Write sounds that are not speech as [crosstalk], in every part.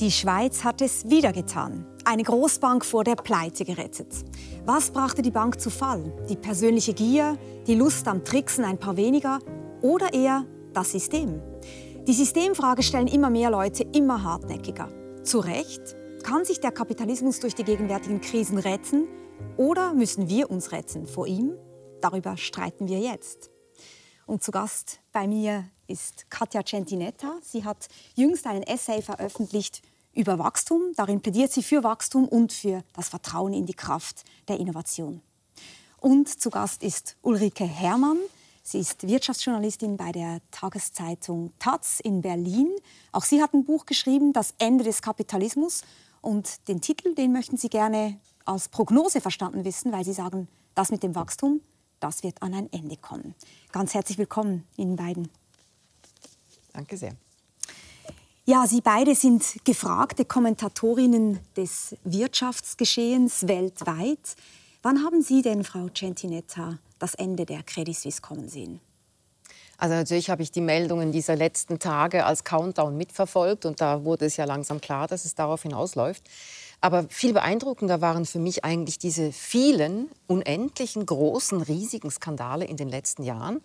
Die Schweiz hat es wieder getan. Eine Großbank vor der Pleite gerettet. Was brachte die Bank zu Fall? Die persönliche Gier, die Lust am Tricksen ein paar weniger oder eher das System? Die Systemfrage stellen immer mehr Leute immer hartnäckiger. Zu Recht? Kann sich der Kapitalismus durch die gegenwärtigen Krisen retten oder müssen wir uns retten vor ihm? Darüber streiten wir jetzt. Und zu Gast bei mir ist Katja Centinetta. Sie hat jüngst einen Essay veröffentlicht über Wachstum. Darin plädiert sie für Wachstum und für das Vertrauen in die Kraft der Innovation. Und zu Gast ist Ulrike Herrmann. Sie ist Wirtschaftsjournalistin bei der Tageszeitung Taz in Berlin. Auch sie hat ein Buch geschrieben, Das Ende des Kapitalismus. Und den Titel, den möchten Sie gerne als Prognose verstanden wissen, weil Sie sagen, das mit dem Wachstum, das wird an ein Ende kommen. Ganz herzlich willkommen Ihnen beiden. Danke sehr. Ja, Sie beide sind gefragte Kommentatorinnen des Wirtschaftsgeschehens weltweit. Wann haben Sie denn, Frau Centinetta, das Ende der Credit Suisse kommen sehen? Also natürlich habe ich die Meldungen dieser letzten Tage als Countdown mitverfolgt und da wurde es ja langsam klar, dass es darauf hinausläuft. Aber viel beeindruckender waren für mich eigentlich diese vielen, unendlichen, großen, riesigen Skandale in den letzten Jahren.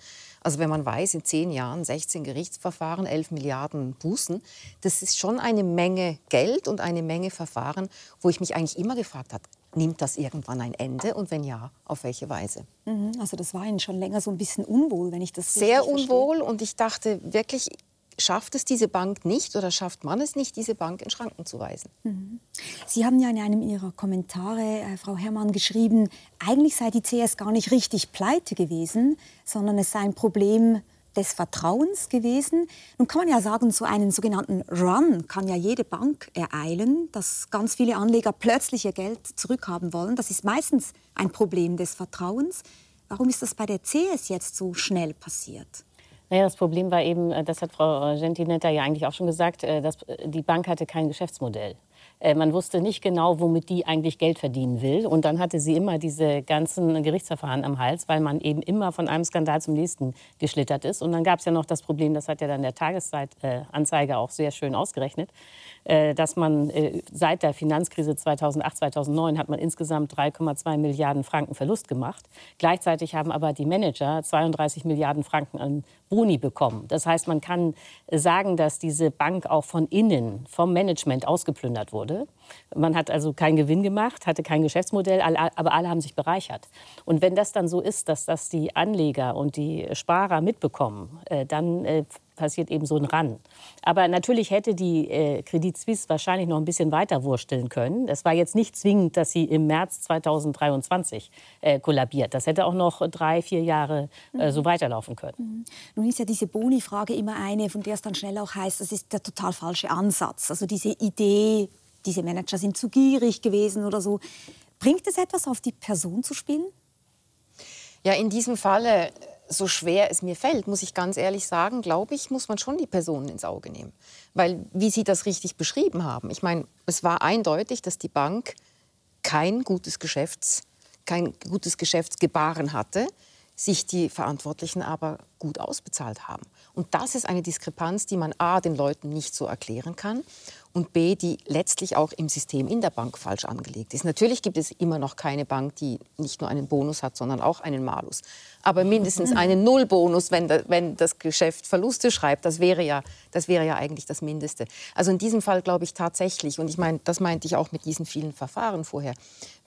Also wenn man weiß, in zehn Jahren 16 Gerichtsverfahren, 11 Milliarden Bußen, das ist schon eine Menge Geld und eine Menge Verfahren, wo ich mich eigentlich immer gefragt habe, nimmt das irgendwann ein Ende und wenn ja, auf welche Weise? Mhm, also das war Ihnen schon länger so ein bisschen unwohl, wenn ich das Sehr unwohl und ich dachte wirklich, schafft es diese Bank nicht oder schafft man es nicht, diese Bank in Schranken zu weisen. Mhm. Sie haben ja in einem Ihrer Kommentare, äh, Frau Herrmann, geschrieben, eigentlich sei die CS gar nicht richtig pleite gewesen, sondern es sei ein Problem des Vertrauens gewesen. Nun kann man ja sagen, so einen sogenannten Run kann ja jede Bank ereilen, dass ganz viele Anleger plötzlich ihr Geld zurückhaben wollen. Das ist meistens ein Problem des Vertrauens. Warum ist das bei der CS jetzt so schnell passiert? Naja, das Problem war eben, äh, das hat Frau Gentinetta ja eigentlich auch schon gesagt, äh, dass äh, die Bank hatte kein Geschäftsmodell. Man wusste nicht genau, womit die eigentlich Geld verdienen will. Und dann hatte sie immer diese ganzen Gerichtsverfahren am Hals, weil man eben immer von einem Skandal zum nächsten geschlittert ist. Und dann gab es ja noch das Problem, das hat ja dann der Tageszeitanzeiger auch sehr schön ausgerechnet, dass man seit der Finanzkrise 2008, 2009 hat man insgesamt 3,2 Milliarden Franken Verlust gemacht. Gleichzeitig haben aber die Manager 32 Milliarden Franken an Boni bekommen. Das heißt, man kann sagen, dass diese Bank auch von innen, vom Management ausgeplündert wurde. Man hat also keinen Gewinn gemacht, hatte kein Geschäftsmodell, aber alle haben sich bereichert. Und wenn das dann so ist, dass das die Anleger und die Sparer mitbekommen, äh, dann äh, passiert eben so ein Ran. Aber natürlich hätte die äh, Credit Suisse wahrscheinlich noch ein bisschen weiter wursteln können. Es war jetzt nicht zwingend, dass sie im März 2023 äh, kollabiert. Das hätte auch noch drei, vier Jahre äh, so mhm. weiterlaufen können. Mhm. Nun ist ja diese Boni-Frage immer eine, von der es dann schnell auch heißt, das ist der total falsche Ansatz. Also diese Idee, diese Manager sind zu gierig gewesen oder so. Bringt es etwas, auf die Person zu spielen? Ja, in diesem Falle so schwer es mir fällt, muss ich ganz ehrlich sagen, glaube ich, muss man schon die Personen ins Auge nehmen. Weil, wie Sie das richtig beschrieben haben, ich meine, es war eindeutig, dass die Bank kein gutes, Geschäfts, kein gutes Geschäftsgebaren hatte, sich die Verantwortlichen aber gut ausbezahlt haben. Und das ist eine Diskrepanz, die man a den Leuten nicht so erklären kann und b, die letztlich auch im System in der Bank falsch angelegt ist. Natürlich gibt es immer noch keine Bank, die nicht nur einen Bonus hat, sondern auch einen Malus. Aber mindestens mhm. einen Nullbonus, wenn, wenn das Geschäft Verluste schreibt, das wäre, ja, das wäre ja eigentlich das Mindeste. Also in diesem Fall glaube ich tatsächlich, und ich meine, das meinte ich auch mit diesen vielen Verfahren vorher,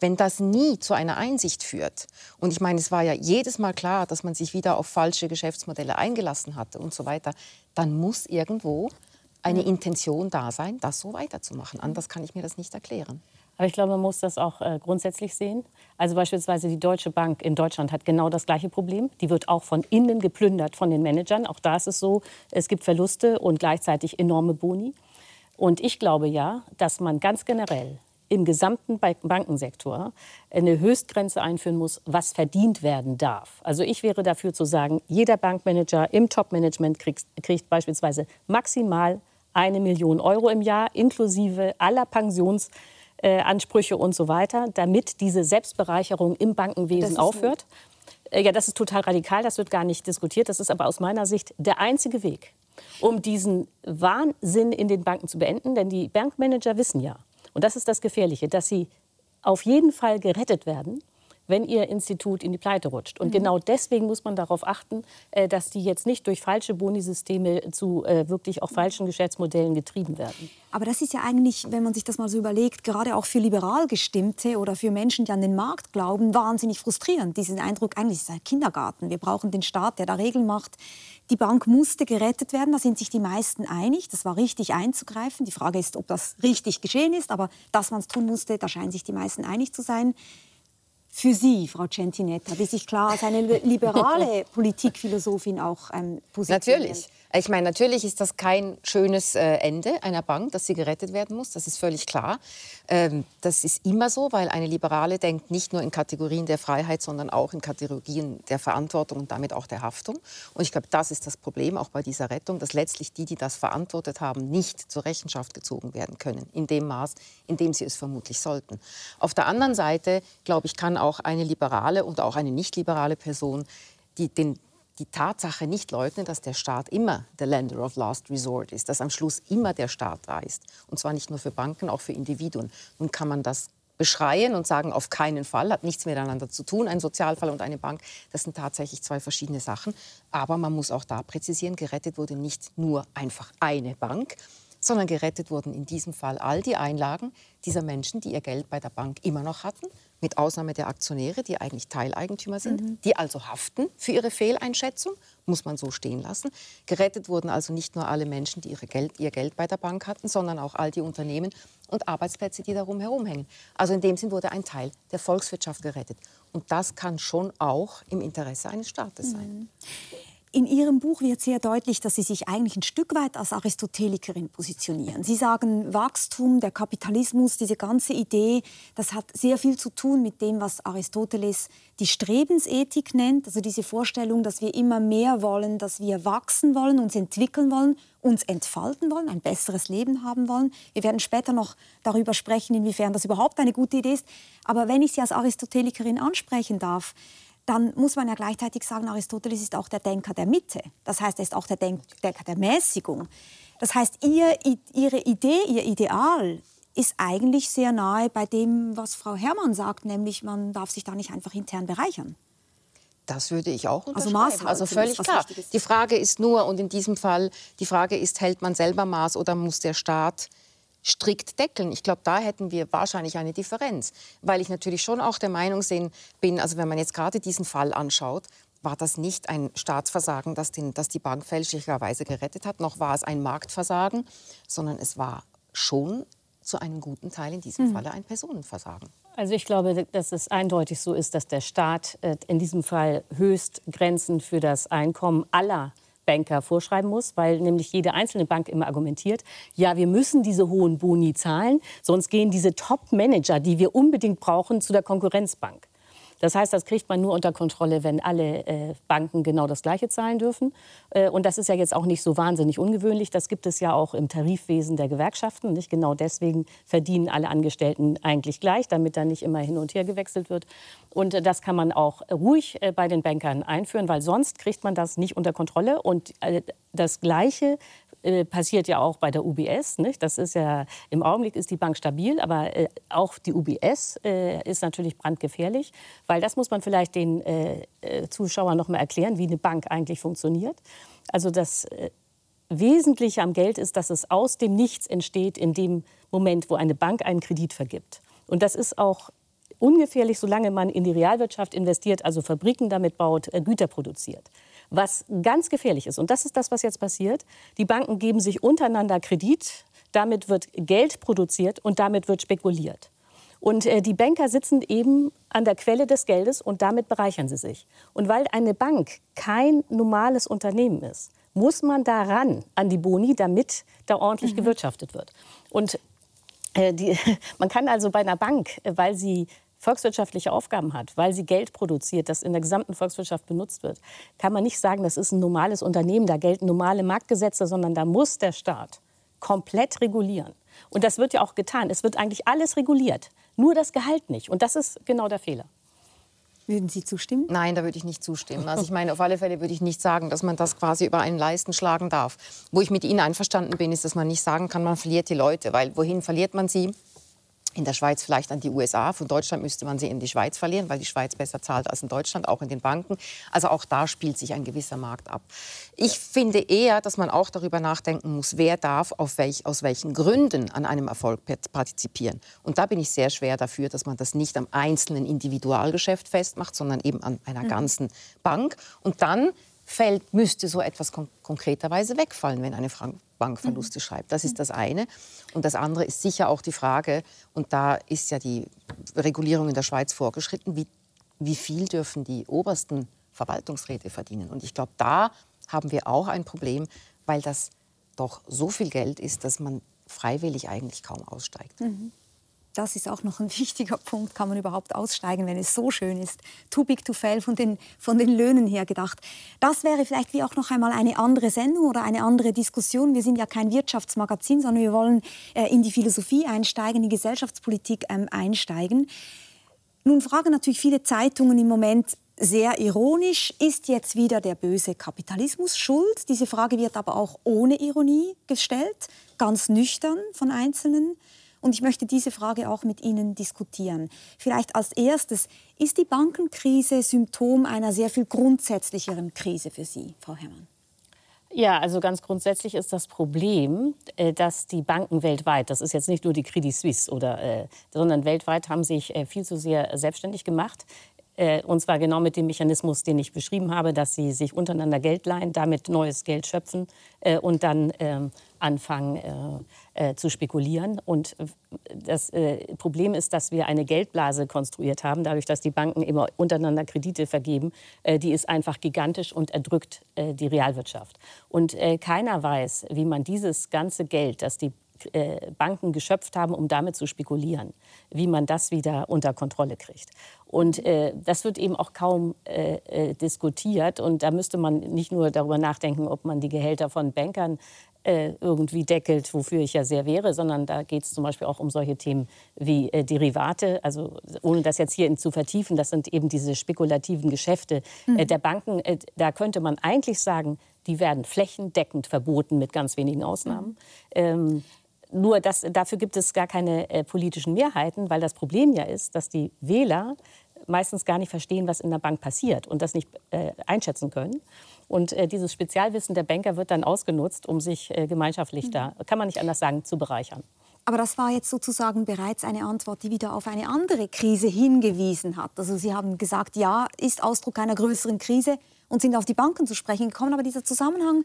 wenn das nie zu einer Einsicht führt, und ich meine, es war ja jedes Mal klar, dass man sich wieder auf falsche Geschäftsmodelle eingelassen hatte und so weiter, dann muss irgendwo eine Intention da sein, das so weiterzumachen. Anders kann ich mir das nicht erklären. Aber ich glaube, man muss das auch äh, grundsätzlich sehen. Also beispielsweise die Deutsche Bank in Deutschland hat genau das gleiche Problem. Die wird auch von innen geplündert von den Managern. Auch da ist es so, es gibt Verluste und gleichzeitig enorme Boni. Und ich glaube ja, dass man ganz generell im gesamten Bankensektor eine Höchstgrenze einführen muss, was verdient werden darf. Also ich wäre dafür zu sagen, jeder Bankmanager im Topmanagement kriegt, kriegt beispielsweise maximal eine Million Euro im Jahr, inklusive aller Pensionsansprüche und so weiter, damit diese Selbstbereicherung im Bankenwesen aufhört. Äh, ja, das ist total radikal, das wird gar nicht diskutiert. Das ist aber aus meiner Sicht der einzige Weg, um diesen Wahnsinn in den Banken zu beenden. Denn die Bankmanager wissen ja, und das ist das Gefährliche, dass sie auf jeden Fall gerettet werden, wenn ihr Institut in die Pleite rutscht. Und mhm. genau deswegen muss man darauf achten, äh, dass die jetzt nicht durch falsche Bonisysteme zu äh, wirklich auch falschen Geschäftsmodellen getrieben werden. Aber das ist ja eigentlich, wenn man sich das mal so überlegt, gerade auch für liberal gestimmte oder für Menschen, die an den Markt glauben, wahnsinnig frustrierend. Diesen Eindruck, eigentlich ist es ein Kindergarten. Wir brauchen den Staat, der da Regeln macht. Die Bank musste gerettet werden, da sind sich die meisten einig. Das war richtig einzugreifen. Die Frage ist, ob das richtig geschehen ist, aber dass man es tun musste, da scheinen sich die meisten einig zu sein für Sie, Frau Centinetta, die sich klar als eine liberale [laughs] Politikphilosophin auch ähm, positioniert? Natürlich. Ich meine, natürlich ist das kein schönes äh, Ende einer Bank, dass sie gerettet werden muss. Das ist völlig klar. Ähm, das ist immer so, weil eine Liberale denkt nicht nur in Kategorien der Freiheit, sondern auch in Kategorien der Verantwortung und damit auch der Haftung. Und ich glaube, das ist das Problem auch bei dieser Rettung, dass letztlich die, die das verantwortet haben, nicht zur Rechenschaft gezogen werden können, in dem Maß, in dem sie es vermutlich sollten. Auf der anderen Seite, glaube ich, kann auch eine liberale und auch eine nicht liberale Person die den die Tatsache nicht leugnen, dass der Staat immer der Lender of Last Resort ist, dass am Schluss immer der Staat da ist. Und zwar nicht nur für Banken, auch für Individuen. Nun kann man das beschreien und sagen, auf keinen Fall, hat nichts miteinander zu tun, ein Sozialfall und eine Bank, das sind tatsächlich zwei verschiedene Sachen. Aber man muss auch da präzisieren, gerettet wurde nicht nur einfach eine Bank, sondern gerettet wurden in diesem Fall all die Einlagen dieser Menschen, die ihr Geld bei der Bank immer noch hatten mit Ausnahme der Aktionäre, die eigentlich Teileigentümer sind, mhm. die also haften für ihre Fehleinschätzung, muss man so stehen lassen. Gerettet wurden also nicht nur alle Menschen, die Geld, ihr Geld bei der Bank hatten, sondern auch all die Unternehmen und Arbeitsplätze, die darum herumhängen. Also in dem Sinn wurde ein Teil der Volkswirtschaft gerettet. Und das kann schon auch im Interesse eines Staates sein. Mhm. In Ihrem Buch wird sehr deutlich, dass Sie sich eigentlich ein Stück weit als Aristotelikerin positionieren. Sie sagen, Wachstum, der Kapitalismus, diese ganze Idee, das hat sehr viel zu tun mit dem, was Aristoteles die Strebensethik nennt. Also diese Vorstellung, dass wir immer mehr wollen, dass wir wachsen wollen, uns entwickeln wollen, uns entfalten wollen, ein besseres Leben haben wollen. Wir werden später noch darüber sprechen, inwiefern das überhaupt eine gute Idee ist. Aber wenn ich Sie als Aristotelikerin ansprechen darf, dann muss man ja gleichzeitig sagen, Aristoteles ist auch der Denker der Mitte. Das heißt, er ist auch der Denker der Mäßigung. Das heißt, ihr, Ihre Idee, Ihr Ideal ist eigentlich sehr nahe bei dem, was Frau Herrmann sagt, nämlich man darf sich da nicht einfach intern bereichern. Das würde ich auch also unterschreiben. Also, also völlig klar. Die Frage ist nur, und in diesem Fall, die Frage ist, hält man selber Maß oder muss der Staat strikt deckeln. Ich glaube, da hätten wir wahrscheinlich eine Differenz, weil ich natürlich schon auch der Meinung bin, also wenn man jetzt gerade diesen Fall anschaut, war das nicht ein Staatsversagen, das, den, das die Bank fälschlicherweise gerettet hat, noch war es ein Marktversagen, sondern es war schon zu einem guten Teil in diesem mhm. Falle ein Personenversagen. Also ich glaube, dass es eindeutig so ist, dass der Staat äh, in diesem Fall Höchstgrenzen für das Einkommen aller Banker vorschreiben muss, weil nämlich jede einzelne Bank immer argumentiert, ja, wir müssen diese hohen Boni zahlen, sonst gehen diese Top-Manager, die wir unbedingt brauchen, zu der Konkurrenzbank. Das heißt, das kriegt man nur unter Kontrolle, wenn alle äh, Banken genau das Gleiche zahlen dürfen. Äh, und das ist ja jetzt auch nicht so wahnsinnig ungewöhnlich. Das gibt es ja auch im Tarifwesen der Gewerkschaften. Nicht genau deswegen verdienen alle Angestellten eigentlich gleich, damit da nicht immer hin und her gewechselt wird. Und äh, das kann man auch ruhig äh, bei den Bankern einführen, weil sonst kriegt man das nicht unter Kontrolle. Und äh, das Gleiche äh, passiert ja auch bei der UBS. Nicht? Das ist ja im Augenblick ist die Bank stabil, aber äh, auch die UBS äh, ist natürlich brandgefährlich, weil das muss man vielleicht den äh, äh Zuschauern noch mal erklären, wie eine Bank eigentlich funktioniert. Also das äh, Wesentliche am Geld ist, dass es aus dem Nichts entsteht in dem Moment, wo eine Bank einen Kredit vergibt. Und das ist auch ungefährlich, solange man in die Realwirtschaft investiert, also Fabriken damit baut, Güter produziert was ganz gefährlich ist. Und das ist das, was jetzt passiert. Die Banken geben sich untereinander Kredit, damit wird Geld produziert und damit wird spekuliert. Und äh, die Banker sitzen eben an der Quelle des Geldes und damit bereichern sie sich. Und weil eine Bank kein normales Unternehmen ist, muss man daran an die Boni, damit da ordentlich mhm. gewirtschaftet wird. Und äh, die, [laughs] man kann also bei einer Bank, äh, weil sie volkswirtschaftliche Aufgaben hat, weil sie Geld produziert, das in der gesamten Volkswirtschaft benutzt wird, kann man nicht sagen, das ist ein normales Unternehmen, da gelten normale Marktgesetze, sondern da muss der Staat komplett regulieren. Und das wird ja auch getan. Es wird eigentlich alles reguliert, nur das Gehalt nicht. Und das ist genau der Fehler. Würden Sie zustimmen? Nein, da würde ich nicht zustimmen. Also ich meine, auf alle Fälle würde ich nicht sagen, dass man das quasi über einen Leisten schlagen darf. Wo ich mit Ihnen einverstanden bin, ist, dass man nicht sagen kann, man verliert die Leute, weil wohin verliert man sie? In der Schweiz vielleicht an die USA. Von Deutschland müsste man sie in die Schweiz verlieren, weil die Schweiz besser zahlt als in Deutschland, auch in den Banken. Also auch da spielt sich ein gewisser Markt ab. Ich finde eher, dass man auch darüber nachdenken muss, wer darf welch, aus welchen Gründen an einem Erfolg partizipieren. Und da bin ich sehr schwer dafür, dass man das nicht am einzelnen Individualgeschäft festmacht, sondern eben an einer mhm. ganzen Bank. Und dann fällt, müsste so etwas kon konkreterweise wegfallen, wenn eine Bank Verluste mhm. schreibt. Das ist das eine. Und das andere ist sicher auch die Frage, und da ist ja die Regulierung in der Schweiz vorgeschritten, wie, wie viel dürfen die obersten Verwaltungsräte verdienen. Und ich glaube, da haben wir auch ein Problem, weil das doch so viel Geld ist, dass man freiwillig eigentlich kaum aussteigt. Mhm das ist auch noch ein [laughs] wichtiger Punkt, kann man überhaupt aussteigen, wenn es so schön ist. Too big to fail von den, von den Löhnen her gedacht. Das wäre vielleicht wie auch noch einmal eine andere Sendung oder eine andere Diskussion. Wir sind ja kein Wirtschaftsmagazin, sondern wir wollen äh, in die Philosophie einsteigen, in die Gesellschaftspolitik ähm, einsteigen. Nun fragen natürlich viele Zeitungen im Moment, sehr ironisch, ist jetzt wieder der böse Kapitalismus schuld? Diese Frage wird aber auch ohne Ironie gestellt, ganz nüchtern von Einzelnen. Und ich möchte diese Frage auch mit Ihnen diskutieren. Vielleicht als erstes, ist die Bankenkrise Symptom einer sehr viel grundsätzlicheren Krise für Sie, Frau Herrmann? Ja, also ganz grundsätzlich ist das Problem, äh, dass die Banken weltweit, das ist jetzt nicht nur die Credit Suisse, oder, äh, sondern weltweit haben sich äh, viel zu sehr selbstständig gemacht. Und zwar genau mit dem Mechanismus, den ich beschrieben habe, dass sie sich untereinander Geld leihen, damit neues Geld schöpfen und dann ähm, anfangen äh, zu spekulieren. Und das äh, Problem ist, dass wir eine Geldblase konstruiert haben, dadurch, dass die Banken immer untereinander Kredite vergeben. Äh, die ist einfach gigantisch und erdrückt äh, die Realwirtschaft. Und äh, keiner weiß, wie man dieses ganze Geld, das die äh, Banken geschöpft haben, um damit zu spekulieren, wie man das wieder unter Kontrolle kriegt. Und äh, das wird eben auch kaum äh, äh diskutiert. Und da müsste man nicht nur darüber nachdenken, ob man die Gehälter von Bankern äh, irgendwie deckelt, wofür ich ja sehr wäre, sondern da geht es zum Beispiel auch um solche Themen wie Derivate. Also ohne das jetzt hier zu vertiefen, das sind eben diese spekulativen Geschäfte mhm. der Banken. da könnte man eigentlich sagen, die werden flächendeckend verboten mit ganz wenigen Ausnahmen. Mhm. Ähm, nur das, dafür gibt es gar keine äh, politischen Mehrheiten, weil das Problem ja ist, dass die Wähler meistens gar nicht verstehen, was in der Bank passiert und das nicht äh, einschätzen können. Und äh, dieses Spezialwissen der Banker wird dann ausgenutzt, um sich äh, gemeinschaftlich mhm. da, kann man nicht anders sagen, zu bereichern. Aber das war jetzt sozusagen bereits eine Antwort, die wieder auf eine andere Krise hingewiesen hat. Also Sie haben gesagt, ja, ist Ausdruck einer größeren Krise und sind auf die Banken zu sprechen gekommen. Aber dieser Zusammenhang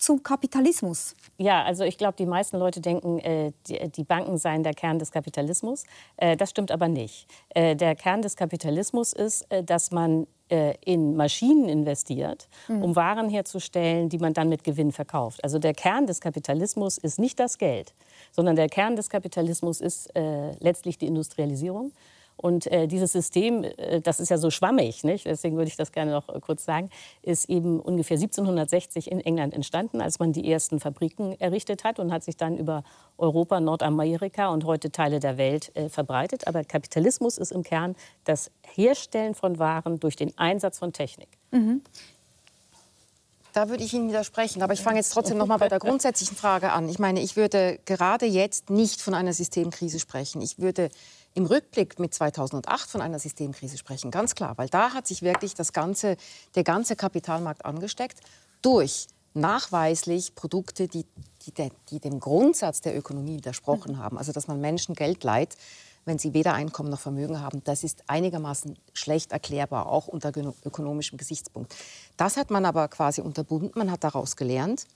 zum Kapitalismus? Ja, also ich glaube, die meisten Leute denken, äh, die, die, Banken seien der Kern des Kapitalismus. Äh, das stimmt aber nicht. Äh, der Kern des Kapitalismus ist, äh, dass man äh, in Maschinen investiert, mhm. um Waren herzustellen, die man dann mit Gewinn verkauft. Also der Kern des Kapitalismus ist nicht das Geld, sondern der Kern des Kapitalismus ist äh, letztlich die Industrialisierung. Und äh, dieses System, äh, das ist ja so schwammig, nicht? deswegen würde ich das gerne noch äh, kurz sagen, ist eben ungefähr 1760 in England entstanden, als man die ersten Fabriken errichtet hat und hat sich dann über Europa, Nordamerika und heute Teile der Welt äh, verbreitet. Aber Kapitalismus ist im Kern das Herstellen von Waren durch den Einsatz von Technik. Mhm. Da würde ich Ihnen widersprechen. Aber ich fange jetzt trotzdem noch mal bei der [laughs] grundsätzlichen Frage an. Ich meine, ich würde gerade jetzt nicht von einer Systemkrise sprechen. Ich würde im Rückblick mit 2008 von einer Systemkrise sprechen, ganz klar, weil da hat sich wirklich das ganze, der ganze Kapitalmarkt angesteckt durch nachweislich Produkte, die, die, die dem Grundsatz der Ökonomie widersprochen haben. Also dass man Menschen Geld leiht, wenn sie weder Einkommen noch Vermögen haben, das ist einigermaßen schlecht erklärbar, auch unter ökonomischem Gesichtspunkt. Das hat man aber quasi unterbunden, man hat daraus gelernt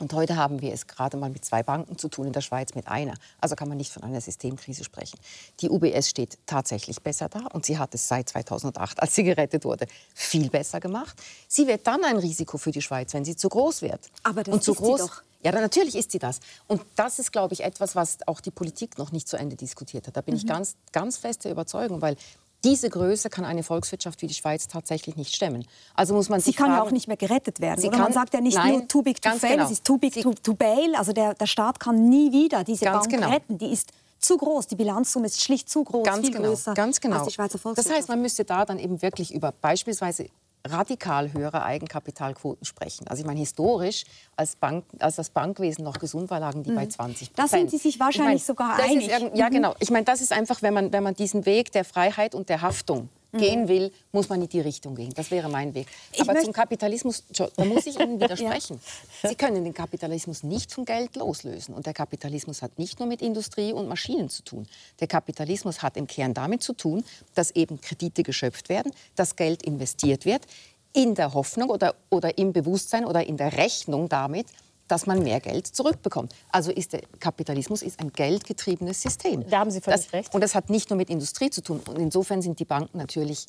und heute haben wir es gerade mal mit zwei Banken zu tun, in der Schweiz mit einer. Also kann man nicht von einer Systemkrise sprechen. Die UBS steht tatsächlich besser da und sie hat es seit 2008, als sie gerettet wurde, viel besser gemacht. Sie wird dann ein Risiko für die Schweiz, wenn sie zu groß wird. Aber das und zu groß, sie doch. Ja, natürlich ist sie das. Und das ist, glaube ich, etwas, was auch die Politik noch nicht zu Ende diskutiert hat. Da bin mhm. ich ganz, ganz fest der Überzeugung, weil diese Größe kann eine Volkswirtschaft wie die Schweiz tatsächlich nicht stemmen. Also muss man sie kann ja auch nicht mehr gerettet werden. Sie kann, man sagt ja nicht nein, nur too big to fail, genau. es ist too big to, to, bail. Also der, der Staat kann nie wieder diese ganz Bank genau. retten. Die ist zu groß. Die Bilanzsumme ist schlicht zu groß, ganz viel genau, größer ganz genau. als die Schweizer Volkswirtschaft. Das heißt, man müsste da dann eben wirklich über beispielsweise radikal höhere Eigenkapitalquoten sprechen. Also ich meine, historisch, als, Bank, als das Bankwesen noch gesund war, lagen die bei 20 Mhm. Da sind Sie sich wahrscheinlich sogar das einig. Ist, ja, Mhm. genau. Ich meine, das ist einfach, wenn man, wenn man diesen Weg der Freiheit und der Haftung Mhm. Gehen will, muss man in die Richtung gehen. Das wäre mein Weg. Ich Aber zum Kapitalismus, da muss ich Ihnen [laughs] widersprechen. Sie können den Kapitalismus nicht vom Geld loslösen. Und der Kapitalismus hat nicht nur mit Industrie und Maschinen zu tun. Der Kapitalismus hat im Kern damit zu tun, dass eben Kredite geschöpft werden, dass Geld investiert wird, in der Hoffnung oder, oder im Bewusstsein oder in der Rechnung damit, dass man mehr Geld zurückbekommt. Also ist der Kapitalismus ist ein geldgetriebenes System. Da haben Sie völlig das, recht. Und das hat nicht nur mit Industrie zu tun. Und insofern sind die Banken natürlich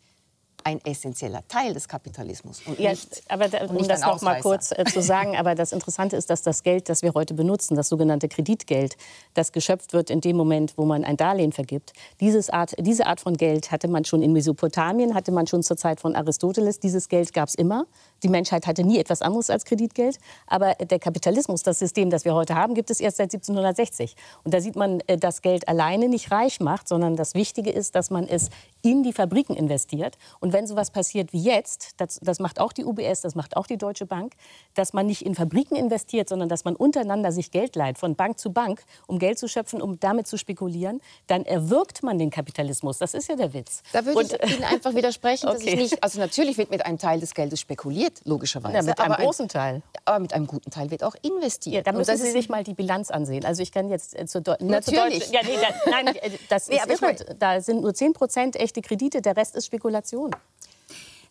ein essentieller Teil des Kapitalismus und Ja, nicht, aber da, und um das noch mal kurz äh, zu sagen, aber das Interessante ist, dass das Geld, das wir heute benutzen, das sogenannte Kreditgeld, das geschöpft wird in dem Moment, wo man ein Darlehen vergibt, dieses Art, diese Art von Geld hatte man schon in Mesopotamien, hatte man schon zur Zeit von Aristoteles. Dieses Geld gab es immer. Die Menschheit hatte nie etwas anderes als Kreditgeld. Aber der Kapitalismus, das System, das wir heute haben, gibt es erst seit 1760. Und da sieht man, äh, dass Geld alleine nicht reich macht, sondern das Wichtige ist, dass man es in die Fabriken investiert. Und wenn sowas passiert wie jetzt, das, das macht auch die UBS, das macht auch die Deutsche Bank, dass man nicht in Fabriken investiert, sondern dass man untereinander sich Geld leiht, von Bank zu Bank, um Geld zu schöpfen, um damit zu spekulieren, dann erwirkt man den Kapitalismus. Das ist ja der Witz. Da würde Und- ich Ihnen einfach widersprechen, dass [laughs] Okay. ich nicht. Also natürlich wird mit einem Teil des Geldes spekuliert, logischerweise. Ja, mit einem aber großen Teil. Aber mit einem guten Teil wird auch investiert. Ja, da müssen Sie sich mal die Bilanz ansehen. Also ich kann jetzt äh, zur, Deu nur zur Natürlich. Deutschen- Ja, nee, da, nein, [laughs] äh, das Nee, ist ich. Da sind nur 10 Prozent echte Kredite, der Rest ist Spekulation.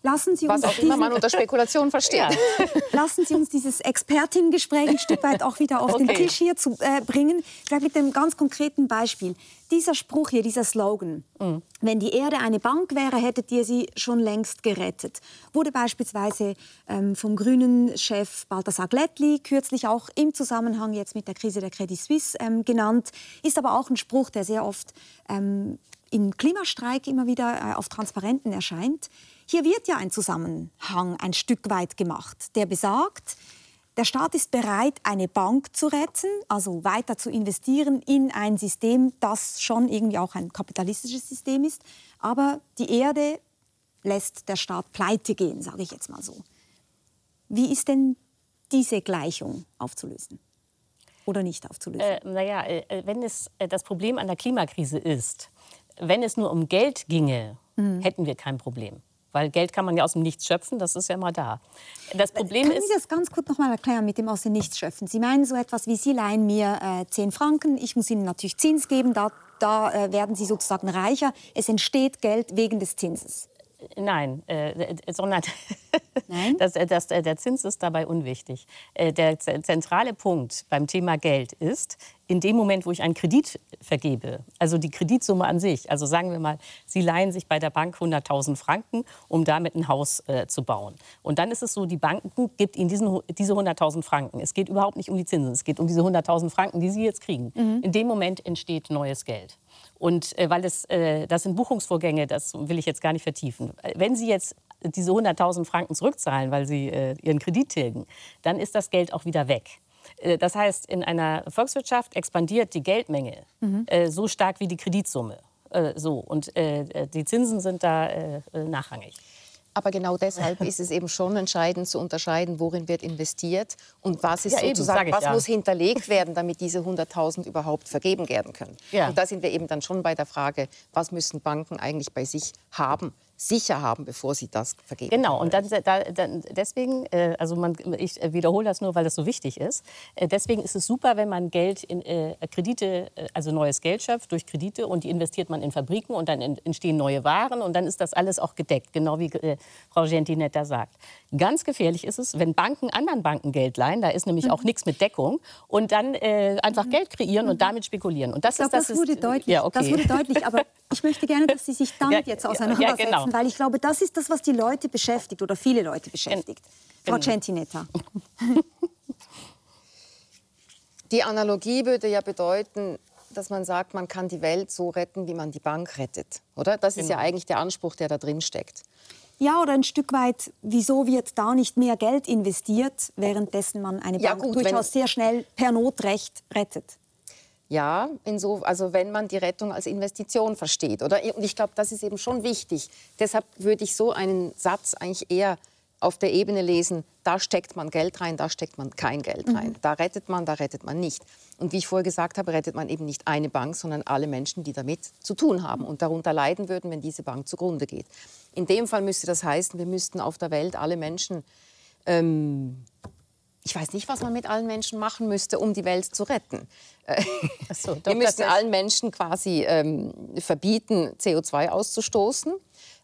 Lassen Sie was uns auch immer man diesen, unter Spekulation versteht. [laughs] lassen Sie uns dieses Expertinnengespräch ein Stück weit auch wieder auf den Okay. Tisch hier zu äh, bringen. Vielleicht mit einem ganz konkreten Beispiel. Dieser Spruch hier, dieser Slogan, Mhm. wenn die Erde eine Bank wäre, hättet ihr sie schon längst gerettet, wurde beispielsweise ähm, vom grünen Chef Balthasar Glättli kürzlich auch im Zusammenhang jetzt mit der Krise der Credit Suisse ähm, genannt, ist aber auch ein Spruch, der sehr oft ähm, im Klimastreik immer wieder äh, auf Transparenten erscheint. Hier wird ja ein Zusammenhang ein Stück weit gemacht, der besagt, der Staat ist bereit, eine Bank zu retten, also weiter zu investieren in ein System, das schon irgendwie auch ein kapitalistisches System ist. Aber die Erde lässt der Staat pleite gehen, sage ich jetzt mal so. Wie ist denn diese Gleichung aufzulösen? Oder nicht aufzulösen? Äh, naja, äh, wenn es äh, das Problem an der Klimakrise ist, wenn es nur um Geld ginge, Mhm. hätten wir kein Problem. Weil Geld kann man ja aus dem Nichts schöpfen, das ist ja immer da. Das Problem Können ist, Sie das ganz kurz noch mal erklären mit dem aus dem Nichts schöpfen? Sie meinen so etwas wie, Sie leihen mir äh, 10 Franken, ich muss Ihnen natürlich Zins geben, da, da äh, werden Sie sozusagen reicher. Es entsteht Geld wegen des Zinses. Nein, äh, sondern [laughs] Nein? Das, äh, das, äh, der Zins ist dabei unwichtig. Äh, der zentrale Punkt beim Thema Geld ist, in dem Moment, wo ich einen Kredit vergebe, also die Kreditsumme an sich, also sagen wir mal, Sie leihen sich bei der Bank 100.000 Franken, um damit ein Haus äh, zu bauen. Und dann ist es so, die Banken gibt Ihnen diesen, diese 100.000 Franken. Es geht überhaupt nicht um die Zinsen, es geht um diese 100.000 Franken, die Sie jetzt kriegen. In dem Moment entsteht neues Geld. Und äh, weil es, äh, das sind Buchungsvorgänge, das will ich jetzt gar nicht vertiefen. Wenn Sie jetzt diese 100.000 Franken zurückzahlen, weil Sie äh, Ihren Kredit tilgen, dann ist das Geld auch wieder weg. Äh, Das heißt, in einer Volkswirtschaft expandiert die Geldmenge äh, so stark wie die Kreditsumme. Äh, so. Und die Zinsen sind da nachrangig. Aber genau deshalb ist es eben schon entscheidend zu unterscheiden, worin wird investiert und was ist Ja, eben, sozusagen, sag ich was ja. muss hinterlegt werden, damit diese 100.000 überhaupt vergeben werden können. Ja. Und da sind wir eben dann schon bei der Frage, was müssen Banken eigentlich bei sich haben, sicher haben, bevor sie das vergeben. Genau, und dann, da, dann deswegen, äh, also man, ich wiederhole das nur, weil das so wichtig ist. Äh, deswegen ist es super, wenn man Geld in äh, Kredite, äh, also neues Geld schöpft durch Kredite und die investiert man in Fabriken und dann en- entstehen neue Waren und dann ist das alles auch gedeckt, genau wie äh, Frau Gentinetta sagt. Ganz gefährlich ist es, wenn Banken anderen Banken Geld leihen, da ist nämlich auch nichts mit Deckung und dann äh, einfach Geld kreieren und damit spekulieren. Und das Ich glaube, ist das, wurde ist, deutlich. Ja, okay. Das wurde deutlich. Aber ich möchte gerne, dass Sie sich [laughs] damit Ja, jetzt auseinandersetzen, ja, genau. Weil ich glaube, das ist das, was die Leute beschäftigt oder viele Leute beschäftigt. Frau. Centinetta. [laughs] Die Analogie würde ja bedeuten, dass man sagt, man kann die Welt so retten, wie man die Bank rettet. Oder? Das ist ja Genau. eigentlich der Anspruch, der da drin steckt. Ja, oder ein Stück weit, wieso wird da nicht mehr Geld investiert, währenddessen man eine Ja, Bank gut, durchaus sehr schnell per Notrecht rettet? Ja, so, also wenn man die Rettung als Investition versteht. Oder? Und ich glaube, das ist eben schon wichtig. Deshalb würde ich so einen Satz eigentlich eher auf der Ebene lesen, da steckt man Geld rein, da steckt man kein Geld mhm. rein. Mhm. Da rettet man, da rettet man nicht. Und wie ich vorher gesagt habe, rettet man eben nicht eine Bank, sondern alle Menschen, die damit zu tun haben und darunter leiden würden, wenn diese Bank zugrunde geht. In dem Fall müsste das heißen, wir müssten auf der Welt alle Menschen ähm, ich weiß nicht, was man mit allen Menschen machen müsste, um die Welt zu retten. [laughs] [laughs] So, doch, wir müssten allen Menschen quasi ähm, verbieten, CO2 auszustoßen.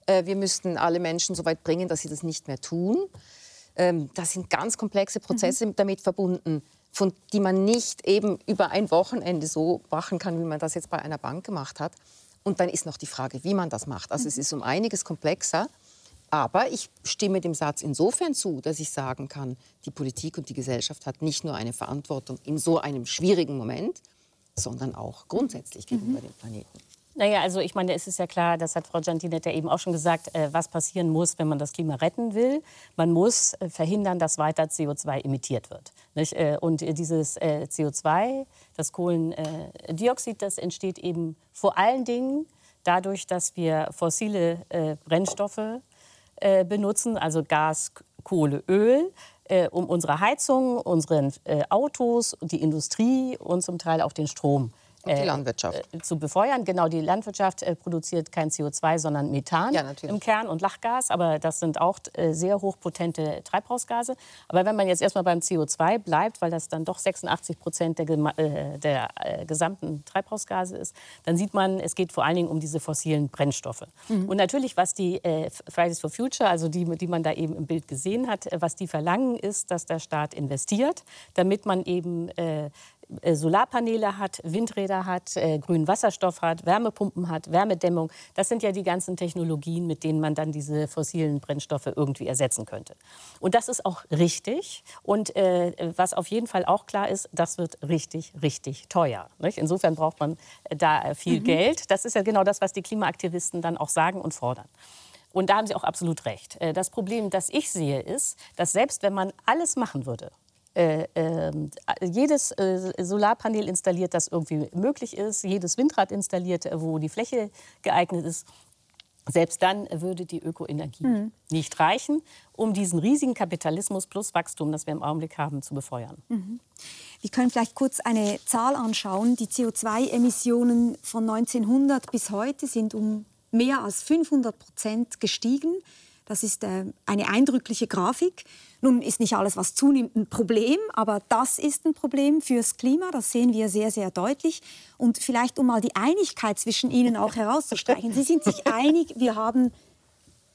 Äh, wir müssten alle Menschen so weit bringen, dass sie das nicht mehr tun. Ähm, das sind ganz komplexe Prozesse mhm. damit verbunden, von, die man nicht eben über ein Wochenende so machen kann, wie man das jetzt bei einer Bank gemacht hat. Und dann ist noch die Frage, wie man das macht. Also mhm. es ist um einiges komplexer. Aber ich stimme dem Satz insofern zu, dass ich sagen kann, die Politik und die Gesellschaft hat nicht nur eine Verantwortung in so einem schwierigen Moment, sondern auch grundsätzlich gegenüber mhm. dem Planeten. Naja, also ich meine, es ist ja klar, das hat Frau Giantinetti eben auch schon gesagt, äh, was passieren muss, wenn man das Klima retten will. Man muss äh, verhindern, dass weiter CO2 emittiert wird. Äh, und dieses äh, CO2, das Kohlendioxid, das entsteht eben vor allen Dingen dadurch, dass wir fossile Brennstoffe äh, benutzen, also Gas, Kohle, Öl, äh, um unsere Heizung, unsere äh, Autos, die Industrie und zum Teil auch den Strom die äh, Landwirtschaft. Äh, zu befeuern. Genau, die Landwirtschaft äh, produziert kein CO2, sondern Methan ja, im Kern und Lachgas. Aber das sind auch äh, sehr hochpotente Treibhausgase. Aber wenn man jetzt erstmal beim CO2 bleibt, weil das dann doch 86 Prozent der, äh, der äh, gesamten Treibhausgase ist, dann sieht man, es geht vor allen Dingen um diese fossilen Brennstoffe. Mhm. Und natürlich, was die Fridays for Future, also die, die man da eben im Bild gesehen hat, was die verlangen, ist, dass der Staat investiert, damit man eben Solarpaneele hat, Windräder hat, äh, grünen Wasserstoff hat, Wärmepumpen hat, Wärmedämmung. Das sind ja die ganzen Technologien, mit denen man dann diese fossilen Brennstoffe irgendwie ersetzen könnte. Und das ist auch richtig. Und äh, was auf jeden Fall auch klar ist, das wird richtig, richtig teuer. Nicht? Insofern braucht man äh, da viel mhm. Geld. Das ist ja genau das, was die Klimaaktivisten dann auch sagen und fordern. Und da haben Sie auch absolut recht. Das Problem, das ich sehe, ist, dass selbst wenn man alles machen würde, äh, ähm, jedes äh, Solarpanel installiert, das irgendwie möglich ist, jedes Windrad installiert, wo die Fläche geeignet ist. Selbst dann würde die Ökoenergie mhm. nicht reichen, um diesen riesigen Kapitalismus plus Wachstum, das wir im Augenblick haben, zu befeuern. Mhm. Wir können vielleicht kurz eine Zahl anschauen. Die CO2-Emissionen von 1900 bis heute sind um mehr als 500 Prozent gestiegen. Das ist äh, eine eindrückliche Grafik. Nun ist nicht alles, was zunimmt, ein Problem, aber das ist ein Problem fürs Klima. Das sehen wir sehr, sehr deutlich. Und vielleicht, um mal die Einigkeit zwischen Ihnen auch herauszustreichen. Sie sind sich einig, wir haben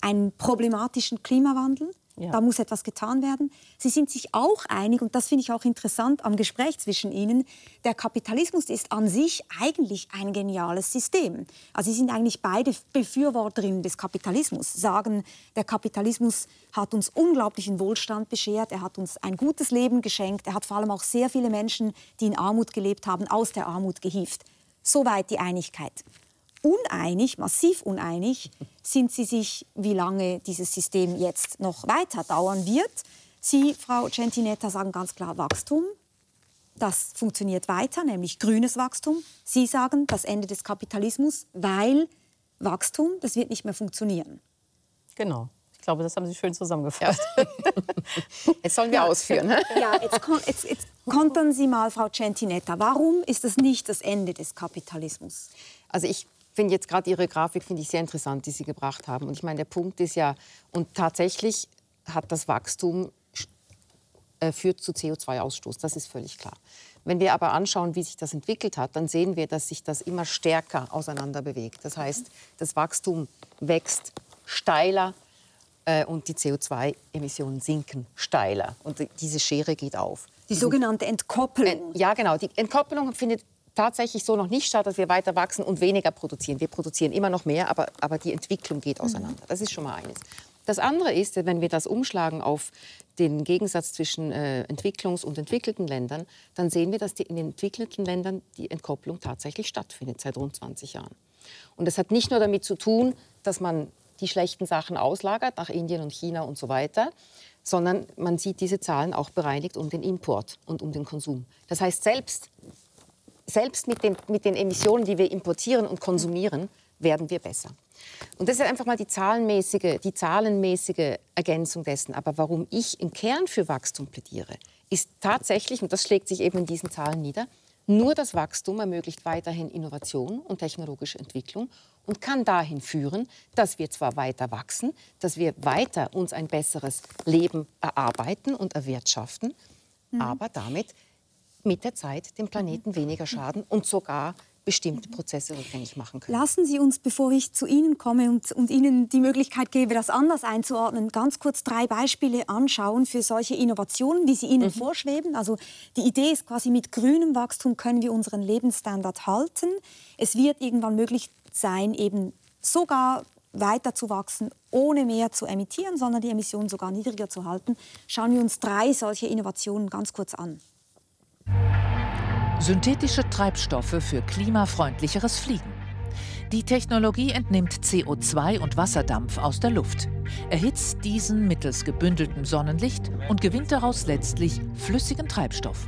einen problematischen Klimawandel. Ja. Da muss etwas getan werden. Sie sind sich auch einig, und das finde ich auch interessant am Gespräch zwischen Ihnen, der Kapitalismus ist an sich eigentlich ein geniales System. Also Sie sind eigentlich beide Befürworterinnen des Kapitalismus, sagen, der Kapitalismus hat uns unglaublichen Wohlstand beschert, er hat uns ein gutes Leben geschenkt, er hat vor allem auch sehr viele Menschen, die in Armut gelebt haben, aus der Armut gehievt. Soweit die Einigkeit uneinig, massiv uneinig, sind sie sich, wie lange dieses System jetzt noch weiter dauern wird. Sie, Frau Centinetta, sagen ganz klar Wachstum. Das funktioniert weiter, nämlich grünes Wachstum. Sie sagen das Ende des Kapitalismus, weil Wachstum, das wird nicht mehr funktionieren. Genau. Ich glaube, das haben Sie schön zusammengefasst. Ja. [laughs] Jetzt sollen wir ja. ausführen. Ne? Ja, jetzt, jetzt, jetzt kontern Sie mal, Frau Centinetta. Warum ist das nicht das Ende des Kapitalismus? Also ich finde jetzt gerade Ihre Grafik finde ich sehr interessant, die Sie gebracht haben. Und ich meine, der Punkt ist ja, und tatsächlich hat das Wachstum äh, führt zu CO2-Ausstoß. Das ist völlig klar. Wenn wir aber anschauen, wie sich das entwickelt hat, dann sehen wir, dass sich das immer stärker auseinander bewegt. Das heißt, das Wachstum wächst steiler äh, und die CO2-Emissionen sinken steiler. Und diese Schere geht auf. Die sogenannte Entkoppelung. Ja, genau. Die Entkoppelung findet tatsächlich so noch nicht statt, dass wir weiter wachsen und weniger produzieren. Wir produzieren immer noch mehr, aber, aber die Entwicklung geht auseinander. Das ist schon mal eines. Das andere ist, wenn wir das umschlagen auf den Gegensatz zwischen äh, Entwicklungs- und entwickelten Ländern, dann sehen wir, dass die, in den entwickelten Ländern die Entkopplung tatsächlich stattfindet seit rund 20 Jahren. Und das hat nicht nur damit zu tun, dass man die schlechten Sachen auslagert nach Indien und China und so weiter, sondern man sieht diese Zahlen auch bereinigt um den Import und um den Konsum. Das heißt, selbst selbst mit, dem, mit den Emissionen, die wir importieren und konsumieren, werden wir besser. Und das ist einfach mal die zahlenmäßige, die zahlenmäßige Ergänzung dessen. Aber warum ich im Kern für Wachstum plädiere, ist tatsächlich, und das schlägt sich eben in diesen Zahlen nieder, nur das Wachstum ermöglicht weiterhin Innovation und technologische Entwicklung und kann dahin führen, dass wir zwar weiter wachsen, dass wir weiter uns ein besseres Leben erarbeiten und erwirtschaften, mhm. aber damit mit der Zeit dem Planeten weniger schaden und sogar bestimmte Prozesse rückgängig machen können. Lassen Sie uns, bevor ich zu Ihnen komme und, und, Ihnen die Möglichkeit gebe, das anders einzuordnen, ganz kurz drei Beispiele anschauen für solche Innovationen, wie sie Ihnen mhm. vorschweben. Also die Idee ist quasi, mit grünem Wachstum können wir unseren Lebensstandard halten. Es wird irgendwann möglich sein, eben sogar weiter zu wachsen, ohne mehr zu emittieren, sondern die Emissionen sogar niedriger zu halten. Schauen wir uns drei solche Innovationen ganz kurz an. Synthetische Treibstoffe für klimafreundlicheres Fliegen. Die Technologie entnimmt CO2 und Wasserdampf aus der Luft, erhitzt diesen mittels gebündeltem Sonnenlicht und gewinnt daraus letztlich flüssigen Treibstoff.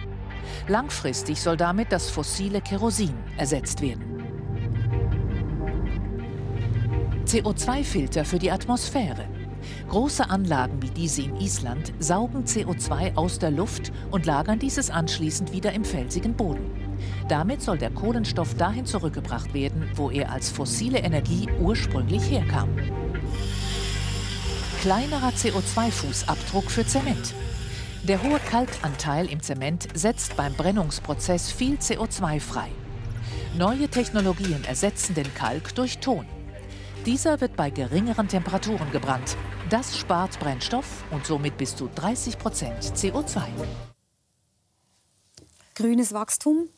Langfristig soll damit das fossile Kerosin ersetzt werden. CO2-Filter für die Atmosphäre. Große Anlagen wie diese in Island saugen CO2 aus der Luft und lagern dieses anschließend wieder im felsigen Boden. Damit soll der Kohlenstoff dahin zurückgebracht werden, wo er als fossile Energie ursprünglich herkam. Kleinerer CO2-Fußabdruck für Zement. Der hohe Kalkanteil im Zement setzt beim Brennungsprozess viel CO2 frei. Neue Technologien ersetzen den Kalk durch Ton. Dieser wird bei geringeren Temperaturen gebrannt. Das spart Brennstoff und somit bis zu 30 Prozent CO2. Grünes Wachstum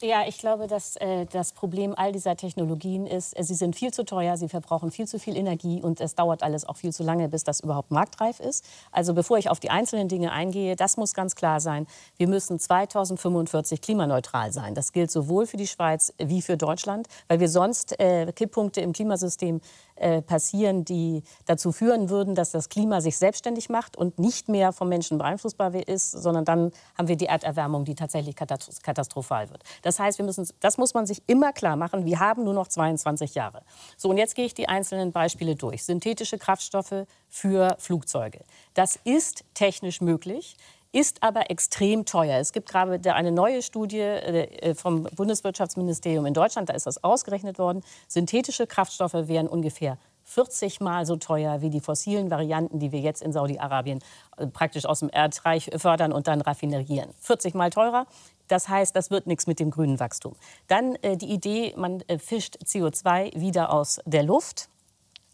ja, ich glaube, dass äh, das Problem all dieser Technologien ist, äh, sie sind viel zu teuer, sie verbrauchen viel zu viel Energie und es dauert alles auch viel zu lange, bis das überhaupt marktreif ist. Also bevor ich auf die einzelnen Dinge eingehe, das muss ganz klar sein. Wir müssen 2045 klimaneutral sein. Das gilt sowohl für die Schweiz wie für Deutschland, weil wir sonst äh, Kipppunkte im Klimasystem äh, passieren, die dazu führen würden, dass das Klima sich selbstständig macht und nicht mehr vom Menschen beeinflussbar ist, sondern dann haben wir die Erderwärmung, die tatsächlich katastrophal wird. Das heißt, wir müssen, das muss man sich immer klar machen. Wir haben nur noch 22 Jahre. So, und jetzt gehe ich die einzelnen Beispiele durch. Synthetische Kraftstoffe für Flugzeuge. Das ist technisch möglich ist aber extrem teuer. Es gibt gerade eine neue Studie äh, vom Bundeswirtschaftsministerium in Deutschland, da ist das ausgerechnet worden. Synthetische Kraftstoffe wären ungefähr 40 Mal so teuer wie die fossilen Varianten, die wir jetzt in Saudi-Arabien äh, praktisch aus dem Erdreich fördern und dann raffinerieren. 40 Mal teurer. Das heißt, das wird nichts mit dem grünen Wachstum. Dann äh, die Idee, man äh, fischt CO2 wieder aus der Luft.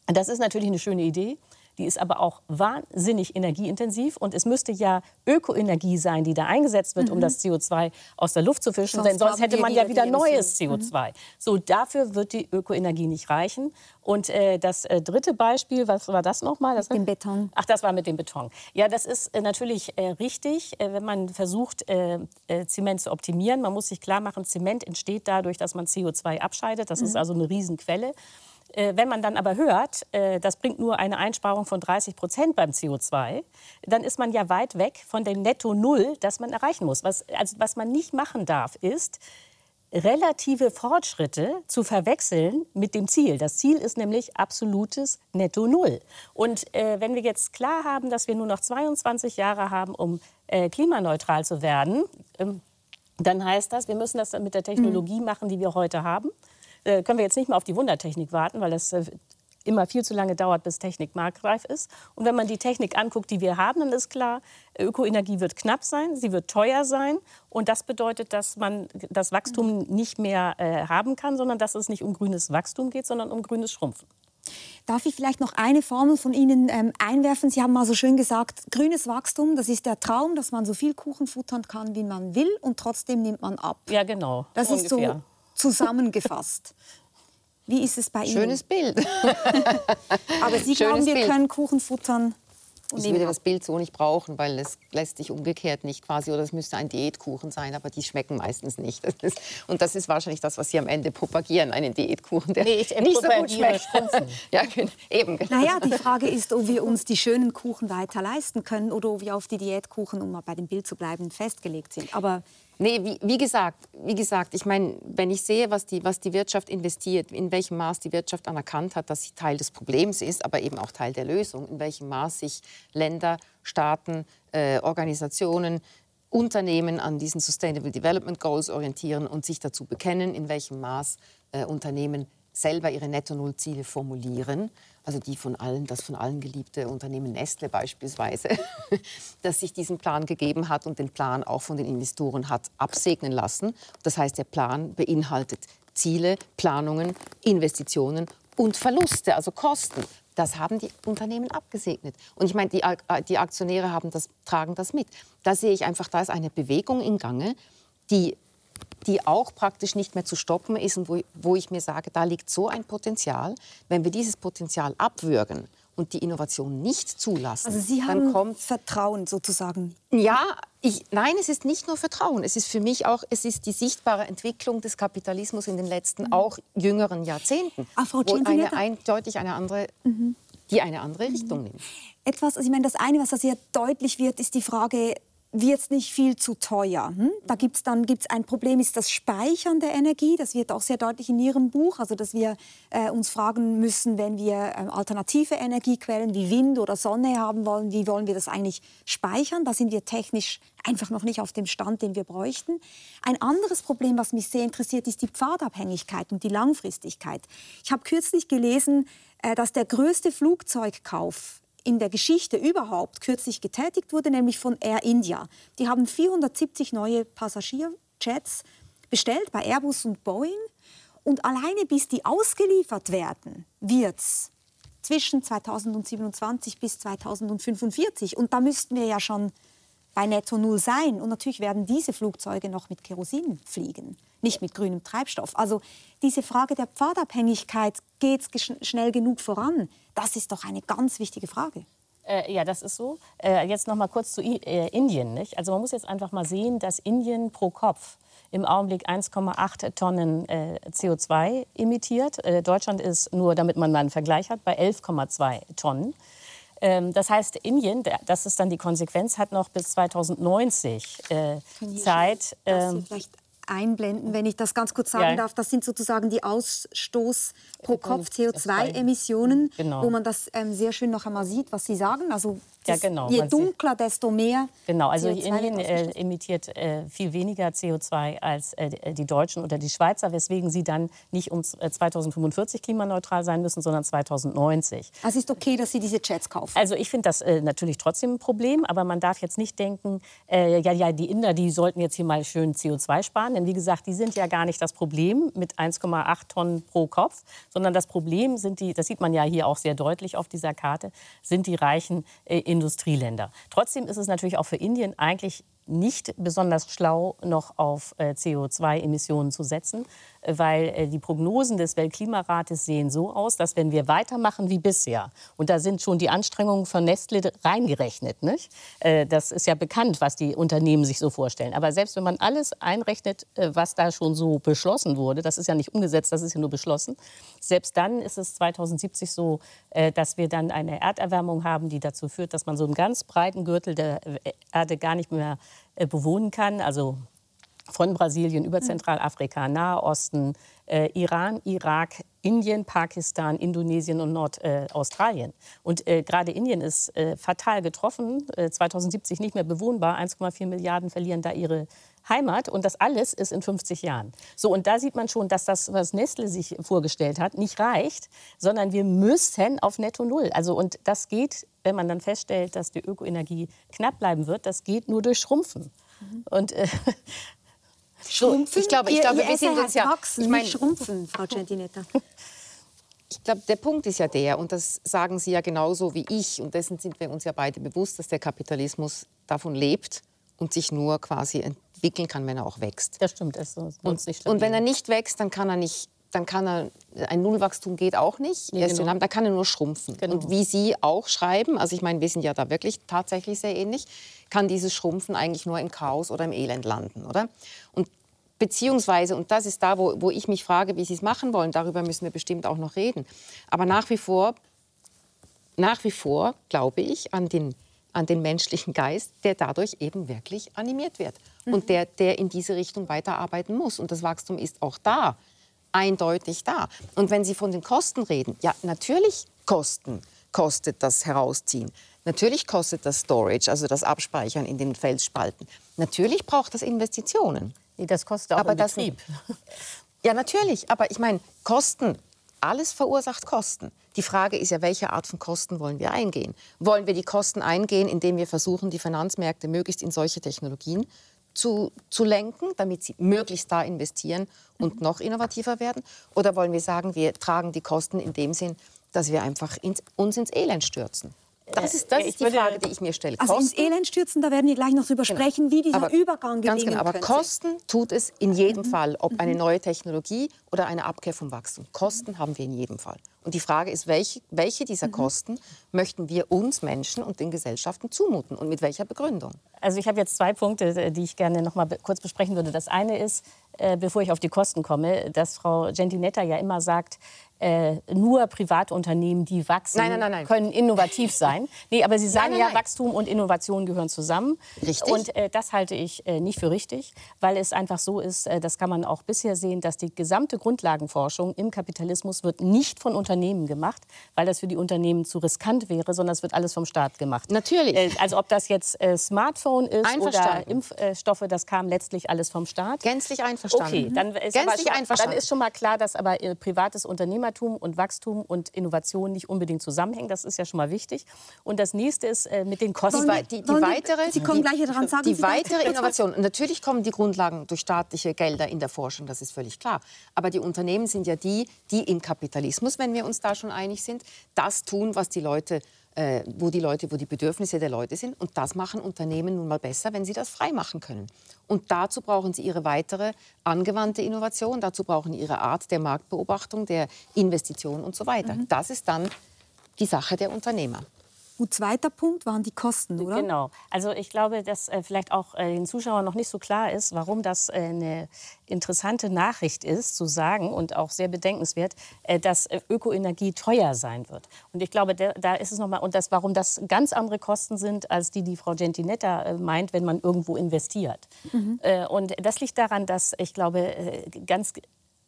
Das ist natürlich eine schöne Idee. Die ist aber auch wahnsinnig energieintensiv. Und es müsste ja Ökoenergie sein, die da eingesetzt wird, mhm. um das CO2 aus der Luft zu fischen. Sonst Denn sonst hätte man ja wieder neues CO2. Mhm. So, dafür wird die Ökoenergie nicht reichen. Und äh, das äh, dritte Beispiel, was war das nochmal? Das mit dem Beton. Ach, das war mit dem Beton. Ja, das ist äh, natürlich äh, richtig, äh, wenn man versucht, äh, Zement zu optimieren. Man muss sich klar machen, Zement entsteht dadurch, dass man CO2 abscheidet. Das mhm. ist also eine Riesenquelle. Äh, wenn man dann aber hört, äh, das bringt nur eine Einsparung von 30 Prozent beim CO2, dann ist man ja weit weg von dem Netto Null, das man erreichen muss. Was, also, was man nicht machen darf, ist, relative Fortschritte zu verwechseln mit dem Ziel. Das Ziel ist nämlich absolutes Netto Null. Und äh, wenn wir jetzt klar haben, dass wir nur noch 22 Jahre haben, um äh, klimaneutral zu werden, ähm, dann heißt das, wir müssen das mit der Technologie mhm. machen, die wir heute haben äh, können wir jetzt nicht mehr auf die Wundertechnik warten, weil das äh, immer viel zu lange dauert, bis Technik marktreif ist. Und wenn man die Technik anguckt, die wir haben, dann ist klar, Ökoenergie wird knapp sein, sie wird teuer sein. Und das bedeutet, dass man das Wachstum nicht mehr äh, haben kann, sondern dass es nicht um grünes Wachstum geht, sondern um grünes Schrumpfen. Darf ich vielleicht noch eine Formel von Ihnen ähm, einwerfen? Sie haben mal so schön gesagt, grünes Wachstum, das ist der Traum, dass man so viel Kuchen futtern kann, wie man will und trotzdem nimmt man ab. Ja, genau. Das ungefähr. ist so zusammengefasst. Wie ist es bei Ihnen? Schönes Bild. [laughs] Aber Sie Schönes glauben, wir Bild. können Kuchen futtern ich würde das Bild so nicht brauchen, weil es lässt sich umgekehrt nicht quasi, oder es müsste ein Diätkuchen sein, aber die schmecken meistens nicht. Das ist, und das ist wahrscheinlich das, was Sie am Ende propagieren, einen Diätkuchen, der nee, ich nicht so gut schmeckt. ja, eben. Genau. Naja, die Frage ist, ob wir uns die schönen Kuchen weiter leisten können oder ob wir auf die Diätkuchen, um mal bei dem Bild zu bleiben, festgelegt sind. Aber Nee, wie, wie, gesagt, wie gesagt, ich meine, wenn ich sehe, was die, was die Wirtschaft investiert, in welchem Maß die Wirtschaft anerkannt hat, dass sie Teil des Problems ist, aber eben auch Teil der Lösung, in welchem Maß sich Länder, Staaten, äh, Organisationen, Unternehmen an diesen Sustainable Development Goals orientieren und sich dazu bekennen, in welchem Maß äh, Unternehmen selber ihre Netto-Null-Ziele formulieren, also die von allen, das von allen geliebte Unternehmen Nestle beispielsweise, [laughs] das sich diesen Plan gegeben hat und den Plan auch von den Investoren hat absegnen lassen. Das heißt, der Plan beinhaltet Ziele, Planungen, Investitionen und Verluste, also Kosten. Das haben die Unternehmen abgesegnet. Und ich meine, die, die Aktionäre haben das, tragen das mit. Da sehe ich einfach, da ist eine Bewegung in Gange, die die auch praktisch nicht mehr zu stoppen ist und wo, wo ich mir sage, da liegt so ein Potenzial. Wenn wir dieses Potenzial abwürgen und die Innovation nicht zulassen, also Sie haben dann kommt Vertrauen sozusagen. Ja, ich, nein, es ist nicht nur Vertrauen. Es ist für mich auch, es ist die sichtbare Entwicklung des Kapitalismus in den letzten, mhm. auch jüngeren Jahrzehnten, Ach, Frau wo eine eindeutig eine andere, mhm. die eine andere Richtung mhm. nimmt. Etwas, also ich meine, das eine, was da sehr deutlich wird, ist die Frage wird es nicht viel zu teuer. Hm? Da gibt es dann gibt's ein Problem, ist das Speichern der Energie. Das wird auch sehr deutlich in Ihrem Buch. Also, dass wir äh, uns fragen müssen, wenn wir äh, alternative Energiequellen wie Wind oder Sonne haben wollen, wie wollen wir das eigentlich speichern? Da sind wir technisch einfach noch nicht auf dem Stand, den wir bräuchten. Ein anderes Problem, was mich sehr interessiert, ist die Pfadabhängigkeit und die Langfristigkeit. Ich habe kürzlich gelesen, äh, dass der größte Flugzeugkauf in der Geschichte überhaupt kürzlich getätigt wurde, nämlich von Air India. Die haben 470 neue Passagierjets bestellt bei Airbus und Boeing. Und alleine bis die ausgeliefert werden, wird es zwischen 2027 bis 2045. Und da müssten wir ja schon bei Netto Null sein. Und natürlich werden diese Flugzeuge noch mit Kerosin fliegen, nicht mit grünem Treibstoff. Also diese Frage der Pfadabhängigkeit, geht es schnell genug voran? Das ist doch eine ganz wichtige Frage. Äh, ja, das ist so. Äh, jetzt noch mal kurz zu I äh, Indien. Nicht? Also man muss jetzt einfach mal sehen, dass Indien pro Kopf im Augenblick 1,8 Tonnen äh, CO2 emittiert. Äh, Deutschland ist nur, damit man mal einen Vergleich hat, bei 11,2 Tonnen. Ähm, das heißt, Indien, das ist dann die Konsequenz, hat noch bis 2090 äh, Zeit. Ähm, vielleicht einblenden, wenn ich das ganz kurz sagen ja. darf. Das sind sozusagen die Ausstoß pro Kopf CO2-Emissionen, genau. wo man das ähm, sehr schön noch einmal sieht, was Sie sagen. Also ja, genau. Je dunkler, desto mehr. Genau, also Indien äh, emittiert äh, viel weniger CO2 als äh, die Deutschen oder die Schweizer, weswegen sie dann nicht um 2045 äh, klimaneutral sein müssen, sondern 2090. Also ist okay, dass Sie diese Jets kaufen? Also ich finde das äh, natürlich trotzdem ein Problem, aber man darf jetzt nicht denken, äh, ja, ja, die Inder, die sollten jetzt hier mal schön CO2 sparen, denn wie gesagt, die sind ja gar nicht das Problem mit 1,8 Tonnen pro Kopf, sondern das Problem sind die, das sieht man ja hier auch sehr deutlich auf dieser Karte, sind die reichen äh, Industrieländer. Trotzdem ist es natürlich auch für Indien eigentlich nicht besonders schlau, noch auf äh, CO2-Emissionen zu setzen, weil äh, die Prognosen des Weltklimarates sehen so aus, dass wenn wir weitermachen wie bisher, und da sind schon die Anstrengungen von Nestle reingerechnet, nicht? Äh, das ist ja bekannt, was die Unternehmen sich so vorstellen. Aber selbst wenn man alles einrechnet, was da schon so beschlossen wurde, das ist ja nicht umgesetzt, das ist ja nur beschlossen, selbst dann ist es 2070 so, dass wir dann eine Erderwärmung haben, die dazu führt, dass man so einen ganz breiten Gürtel der Erde gar nicht mehr äh, bewohnen kann. Also von Brasilien über mhm. Zentralafrika, Nahe Osten, äh, Iran, Irak, Indien, Pakistan, Indonesien und Nordaustralien. Äh, und äh, gerade Indien ist äh, fatal getroffen, 2070 äh, nicht mehr bewohnbar. 1,4 Milliarden verlieren da ihre Heimat und das alles ist in 50 Jahren. So und da sieht man schon, dass das, was Nestle sich vorgestellt hat, nicht reicht, sondern wir müssen auf Netto Null. Also und das geht, wenn man dann feststellt, dass die Ökoenergie knapp bleiben wird, das geht nur durch Schrumpfen. Mhm. Und Schrumpfen? Ich glaube, ich glaube wir sind uns ja wachsen, ich mein, schrumpfen, [laughs] Frau Gentinetta. Ich glaube, der Punkt ist ja der, und das sagen Sie ja genauso wie ich, und dessen sind wir uns ja beide bewusst, dass der Kapitalismus davon lebt und sich nur quasi entwickeln kann, wenn er auch wächst. Das stimmt. Es ist und, nicht und wenn er nicht wächst, dann kann er nicht dann kann er, ein Nullwachstum geht auch nicht. Ja, genau. Da kann er nur schrumpfen. Genau. Und wie Sie auch schreiben, also ich meine, wir sind ja da wirklich tatsächlich sehr ähnlich, kann dieses Schrumpfen eigentlich nur im Chaos oder im Elend landen, oder? Und beziehungsweise, und das ist da, wo, wo ich mich frage, wie Sie es machen wollen, darüber müssen wir bestimmt auch noch reden. Aber nach wie vor, nach wie vor glaube ich an den an den menschlichen Geist, der dadurch eben wirklich animiert wird mhm. und der, der in diese Richtung weiterarbeiten muss. Und das Wachstum ist auch da, eindeutig da. Und wenn Sie von den Kosten reden, ja, natürlich Kosten kostet das Herausziehen. Natürlich kostet das Storage, also das Abspeichern in den Felsspalten. Natürlich braucht das Investitionen. Nee, das kostet auch aber das, Betrieb. Ja, natürlich. Aber ich meine, Kosten, alles verursacht Kosten. Die Frage ist ja, welche Art von Kosten wollen wir eingehen? Wollen wir die Kosten eingehen, indem wir versuchen, die Finanzmärkte möglichst in solche Technologien zu, zu lenken, damit sie möglichst da investieren und noch innovativer werden? Oder wollen wir sagen, wir tragen die Kosten in dem Sinn, dass wir einfach ins, uns ins Elend stürzen? Das ist, das ist die Frage, die ich mir stelle. Also Kosten, ins Elend stürzen, da werden wir gleich noch drüber genau. sprechen, wie dieser aber, Übergang gelingen genau, Aber. Kosten tut es in jedem mhm. Fall, ob eine mhm. neue Technologie oder eine Abkehr vom Wachstum. Kosten haben wir in jedem Fall. Und die Frage ist, welche, welche dieser mhm. Kosten möchten wir uns Menschen und den Gesellschaften zumuten und mit welcher Begründung? Also ich habe jetzt zwei Punkte, die ich gerne noch mal kurz besprechen würde. Das eine ist, äh, bevor ich auf die Kosten komme, dass Frau Gentinetta ja immer sagt, äh, nur Privatunternehmen, die wachsen, nein, nein, nein, können innovativ sein. [laughs] Nee, aber Sie sagen ja, Wachstum und Innovation gehören zusammen. Richtig. Und äh, das halte ich äh, nicht für richtig, weil es einfach so ist, äh, das kann man auch bisher sehen, dass die gesamte Grundlagenforschung im Kapitalismus wird nicht von Unternehmen gemacht, weil das für die Unternehmen zu riskant wäre, sondern es wird alles vom Staat gemacht. Natürlich. Äh, also ob das jetzt Smartphone ist oder Impfstoffe, das kam letztlich alles vom Staat. Gänzlich einverstanden. Okay, dann ist, Gänzlich aber, einverstanden. dann ist schon mal klar, dass aber privates Unternehmertum Unternehmertum und Wachstum und Innovation nicht unbedingt zusammenhängen. Das ist ja schon mal wichtig. Und das nächste ist äh, mit den Kosten. Die, die, die weitere, Sie kommen gleich daran, sagen die weitere Innovation. Natürlich kommen die Grundlagen durch staatliche Gelder in der Forschung, das ist völlig klar. Aber die Unternehmen sind ja die, die im Kapitalismus, wenn wir uns da schon einig sind, das tun, was die Leute äh, wo die Leute, wo die Bedürfnisse der Leute sind. Und das machen Unternehmen nun mal besser, wenn sie das frei machen können. Und dazu brauchen sie ihre weitere angewandte Innovation, dazu brauchen sie ihre Art der Marktbeobachtung, der Investition und so weiter. Mhm. Das ist dann die Sache der Unternehmer. Gut, zweiter Punkt waren die Kosten, oder? Genau. Also ich glaube, dass äh, vielleicht auch äh, den Zuschauern noch nicht so klar ist, warum das äh, eine interessante Nachricht ist, zu sagen und auch sehr bedenkenswert, äh, dass äh, Ökoenergie teuer sein wird. Und ich glaube, da, da ist es nochmal, und das, warum das ganz andere Kosten sind, als die, die Frau Gentinetta äh, meint, wenn man irgendwo investiert. Mhm. und das liegt daran, dass ich glaube, ganz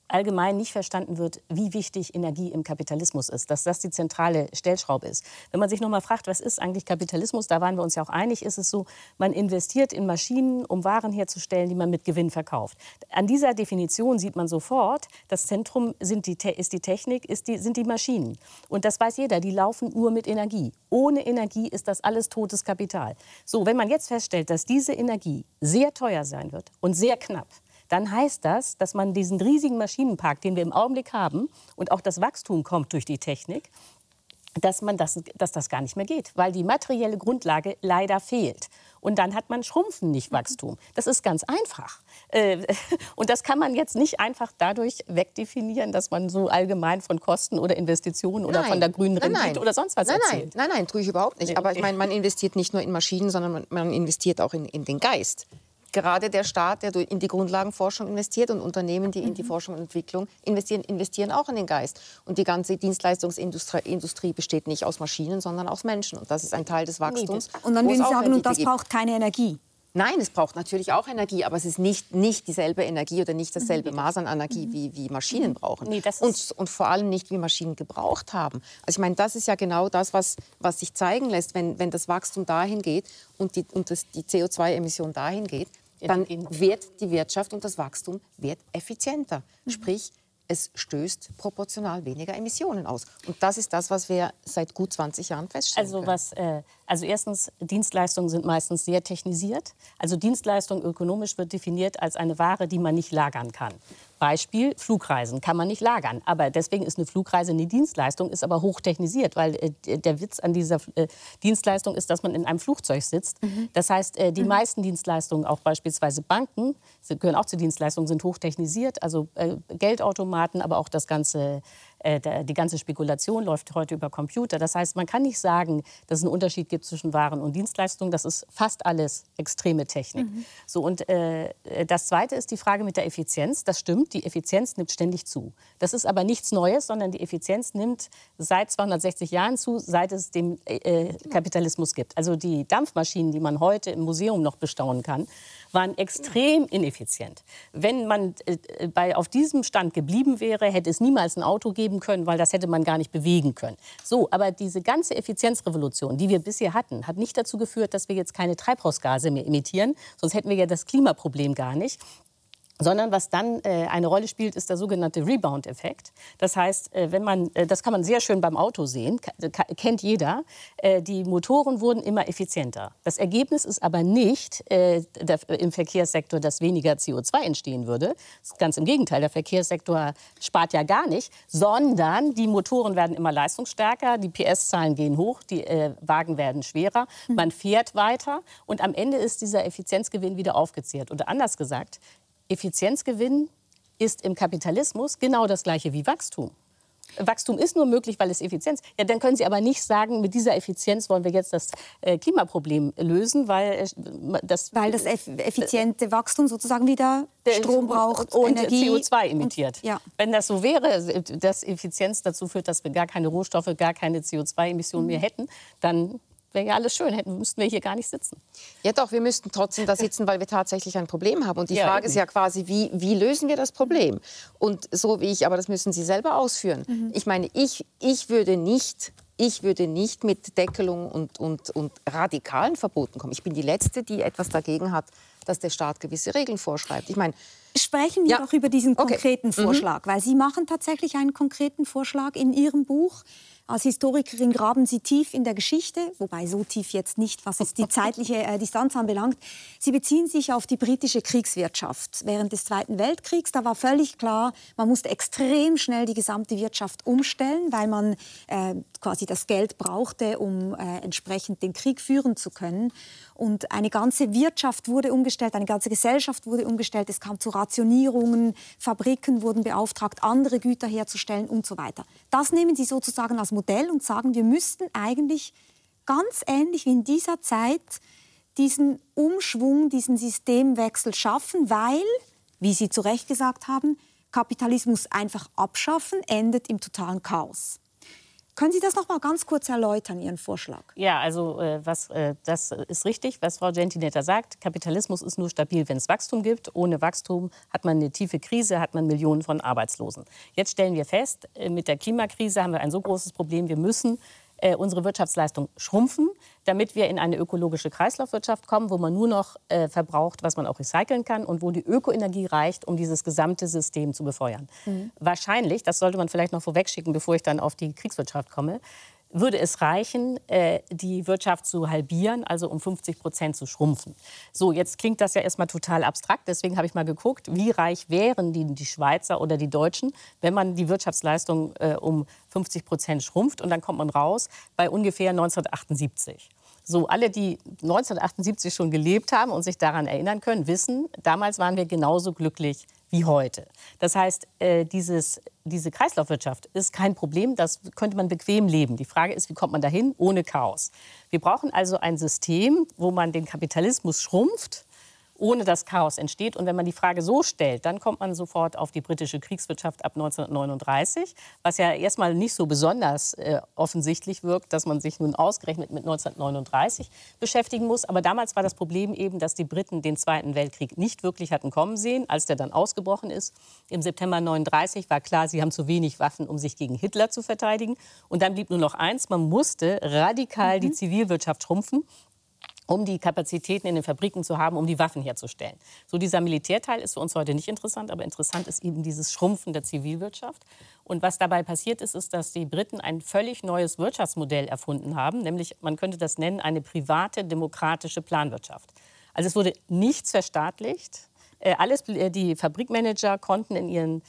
allgemein nicht verstanden wird, wie wichtig Energie im Kapitalismus ist, dass das die zentrale Stellschraube ist. Wenn man sich noch mal fragt, was ist eigentlich Kapitalismus, da waren wir uns ja auch einig, ist es so, man investiert in Maschinen, um Waren herzustellen, die man mit Gewinn verkauft. An dieser Definition sieht man sofort, das Zentrum sind die, ist die Technik, ist die, sind die Maschinen. Und das weiß jeder, die laufen nur mit Energie. Ohne Energie ist das alles totes Kapital. So, wenn man jetzt feststellt, dass diese Energie sehr teuer sein wird und sehr knapp, dann heißt das, dass man diesen riesigen Maschinenpark, den wir im Augenblick haben, und auch das Wachstum kommt durch die Technik, dass, man das, dass das gar nicht mehr geht, weil die materielle Grundlage leider fehlt. Und dann hat man Schrumpfen, nicht Wachstum. Das ist ganz einfach. Äh, [laughs] und das kann man jetzt nicht einfach dadurch wegdefinieren, dass man so allgemein von Kosten oder Investitionen oder nein, von der grünen Rendite nein, oder sonst was nein, erzählt. Nein, nein, nein, tue ich überhaupt nicht. Aber ich meine, man investiert nicht nur in Maschinen, sondern man, man investiert auch in, in den Geist gerade der Staat, der in die Grundlagenforschung investiert und Unternehmen, die in die mhm. Forschung und Entwicklung investieren, investieren auch in den Geist. Und die ganze Dienstleistungsindustrie besteht nicht aus Maschinen, sondern aus Menschen. Und das ist ein Teil des Wachstums. Und dann würden Sie sagen, und das braucht keine Energie. Nein, es braucht natürlich auch Energie, aber es ist nicht, nicht dieselbe Energie oder nicht dasselbe mhm. Maß an Energie, mhm. wie, wie Maschinen brauchen. Nee, und, und vor allem nicht, wie Maschinen gebraucht haben. Also ich meine, das ist ja genau das, was, was sich zeigen lässt, wenn, wenn das Wachstum dahin geht und die, und das, die CO2-Emission dahin geht, dann wird die Wirtschaft und das Wachstum wird effizienter. Mhm. Sprich, es stößt proportional weniger Emissionen aus. Und das ist das, was wir seit gut 20 Jahren feststellen. Also, was, äh, also erstens, Dienstleistungen sind meistens sehr technisiert. Also Dienstleistung ökonomisch wird definiert als eine Ware, die man nicht lagern kann. Beispiel Flugreisen kann man nicht lagern. Aber deswegen ist eine Flugreise eine Dienstleistung, ist aber hochtechnisiert, weil äh, der Witz an dieser äh, Dienstleistung ist, dass man in einem Flugzeug sitzt. Mhm. Das heißt, äh, die mhm. meisten Dienstleistungen, auch beispielsweise Banken, gehören auch zu Dienstleistungen, sind hochtechnisiert. Also äh, Geldautomaten, aber auch das ganze die ganze Spekulation läuft heute über Computer. Das heißt, man kann nicht sagen, dass es einen Unterschied gibt zwischen Waren und Dienstleistungen. Das ist fast alles extreme Technik. Mhm. So, und äh, das Zweite ist die Frage mit der Effizienz. Das stimmt, die Effizienz nimmt ständig zu. Das ist aber nichts Neues, sondern die Effizienz nimmt seit 260 Jahren zu, seit es den äh, Kapitalismus gibt. Also die Dampfmaschinen, die man heute im Museum noch bestaunen kann, waren extrem ineffizient. Wenn man äh, bei, auf diesem Stand geblieben wäre, hätte es niemals ein Auto geben können, weil das hätte man gar nicht bewegen können. So, aber diese ganze Effizienzrevolution, die wir bisher hatten, hat nicht dazu geführt, dass wir jetzt keine Treibhausgase mehr emittieren. Sonst hätten wir ja das Klimaproblem gar nicht sondern was dann äh, eine Rolle spielt, ist der sogenannte Rebound-Effekt. Das heißt, äh, wenn man, äh, das kann man sehr schön beim Auto sehen, kennt jeder, äh, die Motoren wurden immer effizienter. Das Ergebnis ist aber nicht äh, der, im Verkehrssektor, dass weniger CO2 entstehen würde. Ganz im Gegenteil, der Verkehrssektor spart ja gar nicht, sondern die Motoren werden immer leistungsstärker, die PS-Zahlen gehen hoch, die äh, Wagen werden schwerer, man fährt weiter und am Ende ist dieser Effizienzgewinn wieder aufgezehrt. Oder anders gesagt, Effizienzgewinn ist im Kapitalismus genau das gleiche wie Wachstum. Wachstum ist nur möglich, weil es Effizienz. Ja, dann können Sie aber nicht sagen, mit dieser Effizienz wollen wir jetzt das äh, Klimaproblem lösen, weil äh, das weil das effiziente Wachstum sozusagen wieder Strom braucht und Energie CO2 emittiert. Und, ja. Wenn das so wäre, dass Effizienz dazu führt, dass wir gar keine Rohstoffe, gar keine CO2-Emissionen mhm. mehr hätten, dann wäre ja alles schön, hätten, müssten wir hier gar nicht sitzen. Ja doch, wir müssten trotzdem da sitzen, weil wir tatsächlich ein Problem haben. Und die ja, Frage eben. ist ja quasi, wie, wie lösen wir das Problem? Und so wie ich, aber das müssen Sie selber ausführen. Mhm. Ich meine, ich, ich würde nicht ich würde nicht mit Deckelung und, und, und radikalen Verboten kommen. Ich bin die Letzte, die etwas dagegen hat, dass der Staat gewisse Regeln vorschreibt. Ich meine, Sprechen wir ja. doch über diesen konkreten okay. Mhm. Vorschlag, mhm. weil Sie machen tatsächlich einen konkreten Vorschlag in Ihrem Buch. Als Historikerin graben Sie tief in der Geschichte, wobei so tief jetzt nicht, was es die [laughs] zeitliche äh, Distanz anbelangt. Sie beziehen sich auf die britische Kriegswirtschaft während des Zweiten Weltkriegs. Da war völlig klar, man musste extrem schnell die gesamte Wirtschaft umstellen, weil man äh, quasi das Geld brauchte, um äh, entsprechend den Krieg führen zu können. Und eine ganze Wirtschaft wurde umgestellt, eine ganze Gesellschaft wurde umgestellt. Es kam zu Rationierungen, Fabriken wurden beauftragt, andere Güter herzustellen und so weiter. Das nehmen Sie sozusagen als Modell und sagen, wir müssten eigentlich ganz ähnlich wie in dieser Zeit diesen Umschwung, diesen Systemwechsel schaffen, weil, wie Sie zu Recht gesagt haben, Kapitalismus einfach abschaffen endet im totalen Chaos. Können Sie das noch mal ganz kurz erläutern, Ihren Vorschlag? Ja, also äh, was, äh, das ist richtig, was Frau Gentinetta sagt. Kapitalismus ist nur stabil, wenn es Wachstum gibt. Ohne Wachstum hat man eine tiefe Krise, hat man Millionen von Arbeitslosen. Jetzt stellen wir fest, äh, mit der Klimakrise haben wir ein so großes Problem. Wir müssen äh, unsere Wirtschaftsleistung schrumpfen, damit wir in eine ökologische Kreislaufwirtschaft kommen, wo man nur noch äh, verbraucht, was man auch recyceln kann und wo die Ökoenergie reicht, um dieses gesamte System zu befeuern. Mhm. Wahrscheinlich, das sollte man vielleicht noch vorwegschicken, bevor ich dann auf die Kriegswirtschaft komme, würde es reichen, äh, die Wirtschaft zu halbieren, also um 50 Prozent zu schrumpfen. So, jetzt klingt das ja erstmal total abstrakt. Deswegen habe ich mal geguckt, wie reich wären die, die Schweizer oder die Deutschen, wenn man die Wirtschaftsleistung äh, um 50 Prozent schrumpft. Und dann kommt man raus bei ungefähr 1978. So, alle, die 1978 schon gelebt haben und sich daran erinnern können, wissen, damals waren wir genauso glücklich wie heute. Das heißt, äh, dieses, diese Kreislaufwirtschaft ist kein Problem, das könnte man bequem leben. Die Frage ist, wie kommt man dahin ohne Chaos? Wir brauchen also ein System, wo man den Kapitalismus schrumpft ohne dass Chaos entsteht. Und wenn man die Frage so stellt, dann kommt man sofort auf die britische Kriegswirtschaft ab 1939, was ja erstmal nicht so besonders äh, offensichtlich wirkt, dass man sich nun ausgerechnet mit 1939 beschäftigen muss. Aber damals war das Problem eben, dass die Briten den Zweiten Weltkrieg nicht wirklich hatten kommen sehen, als der dann ausgebrochen ist. Im September 1939 war klar, sie haben zu wenig Waffen, um sich gegen Hitler zu verteidigen. Und dann blieb nur noch eins, man musste radikal mhm. die Zivilwirtschaft schrumpfen um die Kapazitäten in den Fabriken zu haben, um die Waffen herzustellen. So dieser Militärteil ist für uns heute nicht interessant, aber interessant ist eben dieses Schrumpfen der Zivilwirtschaft. Und was dabei passiert ist, ist, dass die Briten ein völlig neues Wirtschaftsmodell erfunden haben, nämlich man könnte das nennen eine private demokratische Planwirtschaft. Also es wurde nichts verstaatlicht. Äh, alles, äh, die Fabrikmanager konnten in ihren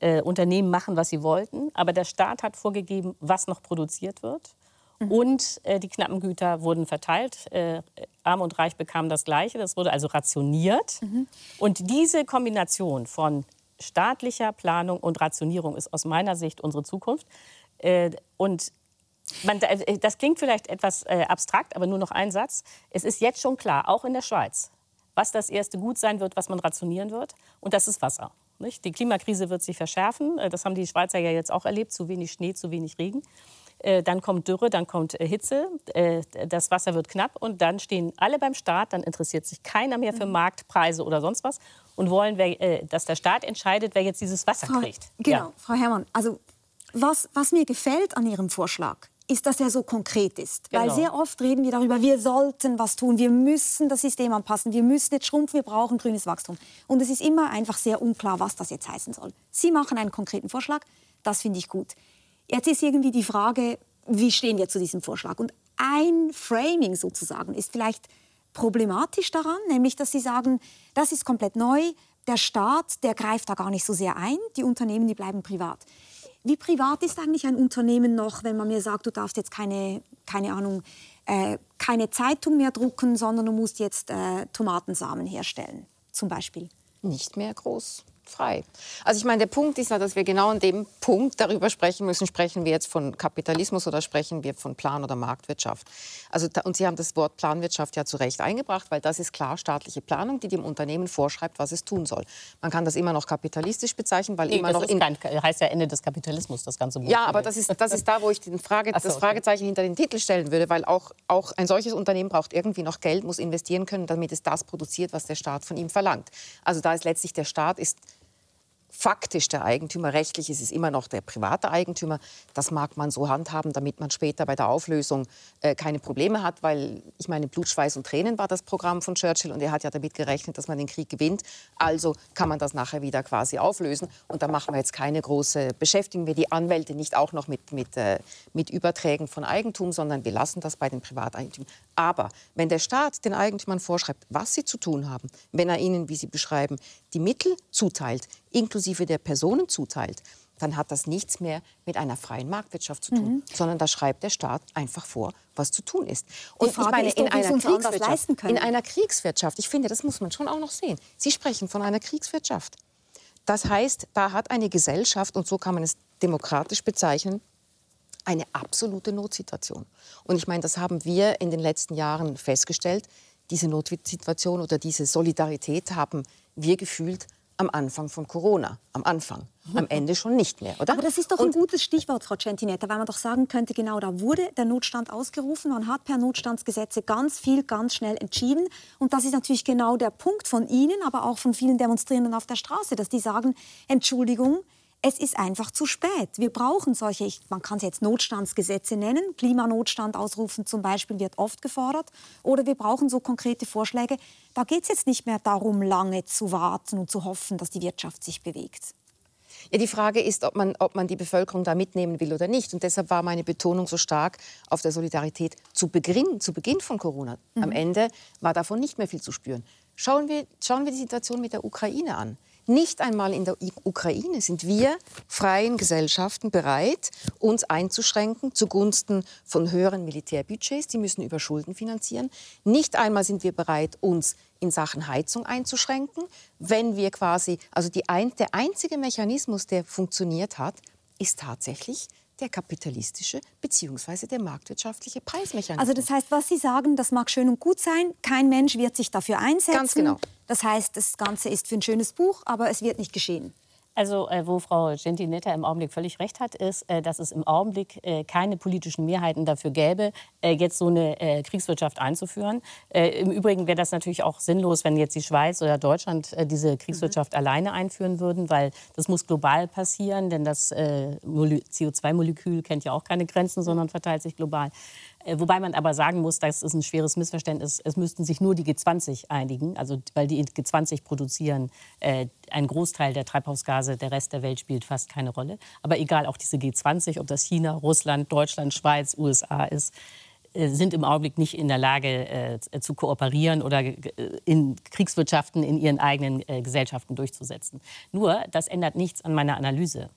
äh, Unternehmen machen, was sie wollten, aber der Staat hat vorgegeben, was noch produziert wird. Mhm. Und äh, die knappen Güter wurden verteilt. Äh, Arm und Reich bekamen das Gleiche. Das wurde also rationiert. Mhm. Und diese Kombination von staatlicher Planung und Rationierung ist aus meiner Sicht unsere Zukunft. Äh, und man, äh, das klingt vielleicht etwas äh, abstrakt, aber nur noch ein Satz. Es ist jetzt schon klar, auch in der Schweiz, was das erste Gut sein wird, was man rationieren wird. Und das ist Wasser. Nicht? Die Klimakrise wird sich verschärfen. Äh, das haben die Schweizer ja jetzt auch erlebt. Zu wenig Schnee, zu wenig Regen. Äh, dann kommt Dürre, dann kommt äh, Hitze, das Wasser wird knapp und dann stehen alle beim Staat, dann interessiert sich keiner mehr für mhm. Marktpreise oder sonst was und wollen, dass der Staat entscheidet, wer jetzt dieses Wasser Frau, kriegt. Genau, ja. Frau Herrmann, also was, was mir gefällt an Ihrem Vorschlag, ist, dass er so konkret ist. Genau. Weil sehr oft reden wir darüber, wir sollten was tun, wir müssen das System anpassen, wir müssen jetzt schrumpfen, wir brauchen grünes Wachstum. Und es ist immer einfach sehr unklar, was das jetzt heißen soll. Sie machen einen konkreten Vorschlag, das finde ich gut. Jetzt ist irgendwie die Frage, wie stehen wir zu diesem Vorschlag? Und ein Framing sozusagen ist vielleicht problematisch daran, nämlich dass Sie sagen, das ist komplett neu, der Staat, der greift da gar nicht so sehr ein, die Unternehmen, die bleiben privat. Wie privat ist eigentlich ein Unternehmen noch, wenn man mir sagt, du darfst jetzt keine, keine Ahnung, äh, keine Zeitung mehr drucken, sondern du musst jetzt äh, Tomatensamen herstellen, zum Beispiel? Nicht mehr groß frei. Also ich meine, der Punkt ist ja, dass wir genau an dem Punkt darüber sprechen müssen, sprechen wir jetzt von Kapitalismus oder sprechen wir von Plan- oder Marktwirtschaft. Also, und Sie haben das Wort Planwirtschaft ja zu Recht eingebracht, weil das ist klar staatliche Planung, die dem Unternehmen vorschreibt, was es tun soll. Man kann das immer noch kapitalistisch bezeichnen, weil nee, immer noch... Das kein, heißt ja Ende des Kapitalismus, das ganze Buch. Ja, aber das ist, das ist da, wo ich den Frage, [laughs] so, das Fragezeichen okay. hinter den Titel stellen würde, weil auch, auch ein solches Unternehmen braucht irgendwie noch Geld, muss investieren können, damit es das produziert, was der Staat von ihm verlangt. Also da ist letztlich der Staat ist faktisch der Eigentümer, rechtlich ist es immer noch der private Eigentümer. Das mag man so handhaben, damit man später bei der Auflösung äh, keine Probleme hat, weil ich meine, Blut, Schweiß und Tränen war das Programm von Churchill und er hat ja damit gerechnet, dass man den Krieg gewinnt. Also kann man das nachher wieder quasi auflösen und da machen wir jetzt keine große, beschäftigen wir die Anwälte nicht auch noch mit, mit, äh, mit Überträgen von Eigentum, sondern wir lassen das bei den Privateigentümern. Aber wenn der Staat den Eigentümern vorschreibt, was sie zu tun haben, wenn er ihnen, wie Sie beschreiben, die Mittel zuteilt, inklusive der Personen zuteilt, dann hat das nichts mehr mit einer freien Marktwirtschaft zu tun, mhm. sondern da schreibt der Staat einfach vor, was zu tun ist. Und ich meine, ist, in, einer Kriegswirtschaft, in einer Kriegswirtschaft, ich finde, das muss man schon auch noch sehen. Sie sprechen von einer Kriegswirtschaft. Das heißt, da hat eine Gesellschaft, und so kann man es demokratisch bezeichnen, eine absolute Notsituation. Und ich meine, das haben wir in den letzten Jahren festgestellt. Diese Notsituation oder diese Solidarität haben wir gefühlt am Anfang von Corona. Am Anfang. Am [laughs] Ende schon nicht mehr, oder? Aber das ist doch ein gutes Stichwort, Frau Centinetta, weil man doch sagen könnte, genau da wurde der Notstand ausgerufen. Man hat per Notstandsgesetze ganz viel, ganz schnell entschieden. Und das ist natürlich genau der Punkt von Ihnen, aber auch von vielen Demonstrierenden auf der Straße, dass die sagen, Entschuldigung, es ist einfach zu spät. Wir brauchen solche, man kann es jetzt Notstandsgesetze nennen, Klimanotstand ausrufen zum Beispiel wird oft gefordert. Oder wir brauchen so konkrete Vorschläge. Da geht es jetzt nicht mehr darum, lange zu warten und zu hoffen, dass die Wirtschaft sich bewegt. Ja, die Frage ist, ob man, ob man die Bevölkerung da mitnehmen will oder nicht. Und deshalb war meine Betonung so stark auf der Solidarität zu Beginn, zu Beginn von Corona. Mhm. Am Ende war davon nicht mehr viel zu spüren. Schauen wir, schauen wir die Situation mit der Ukraine an. Nicht einmal in der Ukraine sind wir freien Gesellschaften bereit, uns einzuschränken zugunsten von höheren Militärbudgets. Die müssen über Schulden finanzieren. Nicht einmal sind wir bereit, uns in Sachen Heizung einzuschränken, wenn wir quasi, also ein, der einzige Mechanismus, der funktioniert hat, ist tatsächlich der kapitalistische bzw. der marktwirtschaftliche Preismechanismus. Also das heißt, was Sie sagen, das mag schön und gut sein, kein Mensch wird sich dafür einsetzen. Ganz genau. Das heißt, das Ganze ist für ein schönes Buch, aber es wird nicht geschehen. Also, äh, wo Frau Gentinetta im Augenblick völlig recht hat, ist, äh, dass es im Augenblick äh, keine politischen Mehrheiten dafür gäbe, äh, jetzt so eine äh, Kriegswirtschaft einzuführen. Äh, Im Übrigen wäre das natürlich auch sinnlos, wenn jetzt die Schweiz oder Deutschland diese Kriegswirtschaft mhm. alleine einführen würden, weil das muss global passieren, denn das CO2-Molekül kennt ja auch keine Grenzen, sondern verteilt sich global. Äh, wobei man aber sagen muss, das ist ein schweres Missverständnis. Es müssten sich nur die G20 einigen, also weil die G20 produzieren äh, einen Großteil der Treibhausgase, der Rest der Welt spielt fast keine Rolle. Aber egal, auch diese G20, ob das China, Russland, Deutschland, Schweiz, USA ist, äh, sind im Augenblick nicht in der Lage äh, zu kooperieren oder äh, in Kriegswirtschaften in ihren eigenen Gesellschaften durchzusetzen. Nur, das ändert nichts an meiner Analyse.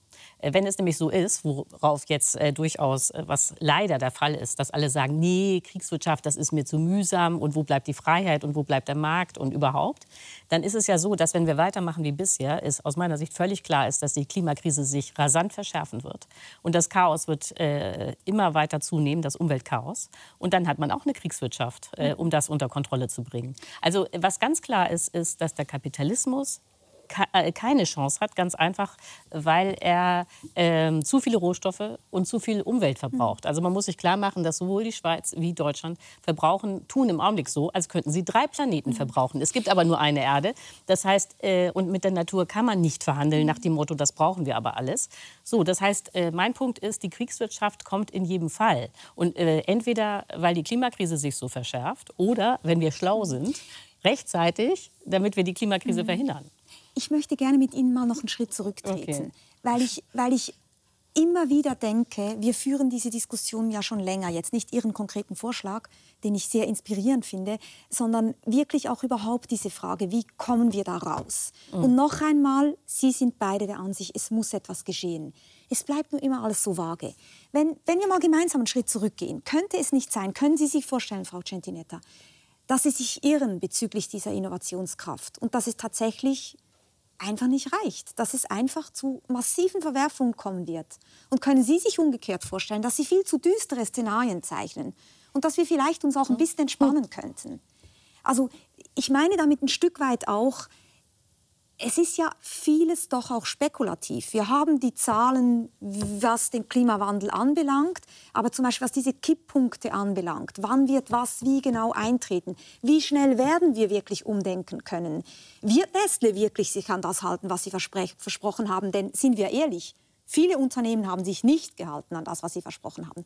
Äh, wenn es nämlich so ist, worauf jetzt äh, durchaus, äh, was leider der Fall ist, dass alle sagen, nee, Kriegswirtschaft, das ist mir zu mühsam und wo bleibt die Freiheit und wo bleibt der Markt und überhaupt, dann ist es ja so, dass wenn wir weitermachen wie bisher, ist aus meiner Sicht völlig klar ist, dass die Klimakrise sich rasant verschärfen wird und das Chaos wird äh, immer weiter zunehmen, das Umweltchaos. Und dann hat man auch eine Kriegswirtschaft, äh, um das unter Kontrolle zu bringen. Also was ganz klar ist, ist, dass der Kapitalismus keine Chance hat, ganz einfach, weil er ähm, zu viele Rohstoffe und zu viel Umwelt verbraucht. Also man muss sich klar machen, dass sowohl die Schweiz wie Deutschland verbrauchen, tun im Augenblick so, als könnten sie drei Planeten mhm. verbrauchen. Es gibt aber nur eine Erde. Das heißt, äh, und mit der Natur kann man nicht verhandeln nach dem Motto, das brauchen wir aber alles. So, das heißt, äh, mein Punkt ist, die Kriegswirtschaft kommt in jedem Fall. Und äh, entweder, weil die Klimakrise sich so verschärft oder, wenn wir schlau sind, rechtzeitig, damit wir die Klimakrise mhm. verhindern ich möchte gerne mit Ihnen mal noch einen Schritt zurücktreten, okay. weil, ich, weil ich immer wieder denke, wir führen diese Diskussion ja schon länger, jetzt nicht Ihren konkreten Vorschlag, den ich sehr inspirierend finde, sondern wirklich auch überhaupt diese Frage, wie kommen wir da raus? Mhm. Und noch einmal, Sie sind beide der Ansicht, es muss etwas geschehen. Es bleibt nur immer alles so vage. Wenn, wenn wir mal gemeinsam einen Schritt zurückgehen, könnte es nicht sein, können Sie sich vorstellen, Frau Centinetta, dass Sie sich irren bezüglich dieser Innovationskraft und dass es tatsächlich einfach nicht reicht, dass es einfach zu massiven Verwerfungen kommen wird. Und können Sie sich umgekehrt vorstellen, dass Sie viel zu düstere Szenarien zeichnen und dass wir vielleicht uns auch ein bisschen entspannen könnten? Also ich meine damit ein Stück weit auch, es ist ja vieles doch auch spekulativ. Wir haben die Zahlen, was den Klimawandel anbelangt, aber zum Beispiel was diese Kipppunkte anbelangt. Wann wird was wie genau eintreten? Wie schnell werden wir wirklich umdenken können? Wird Nestle wirklich sich an das halten, was sie versprochen haben? Denn sind wir ehrlich, viele Unternehmen haben sich nicht gehalten an das, was sie versprochen haben.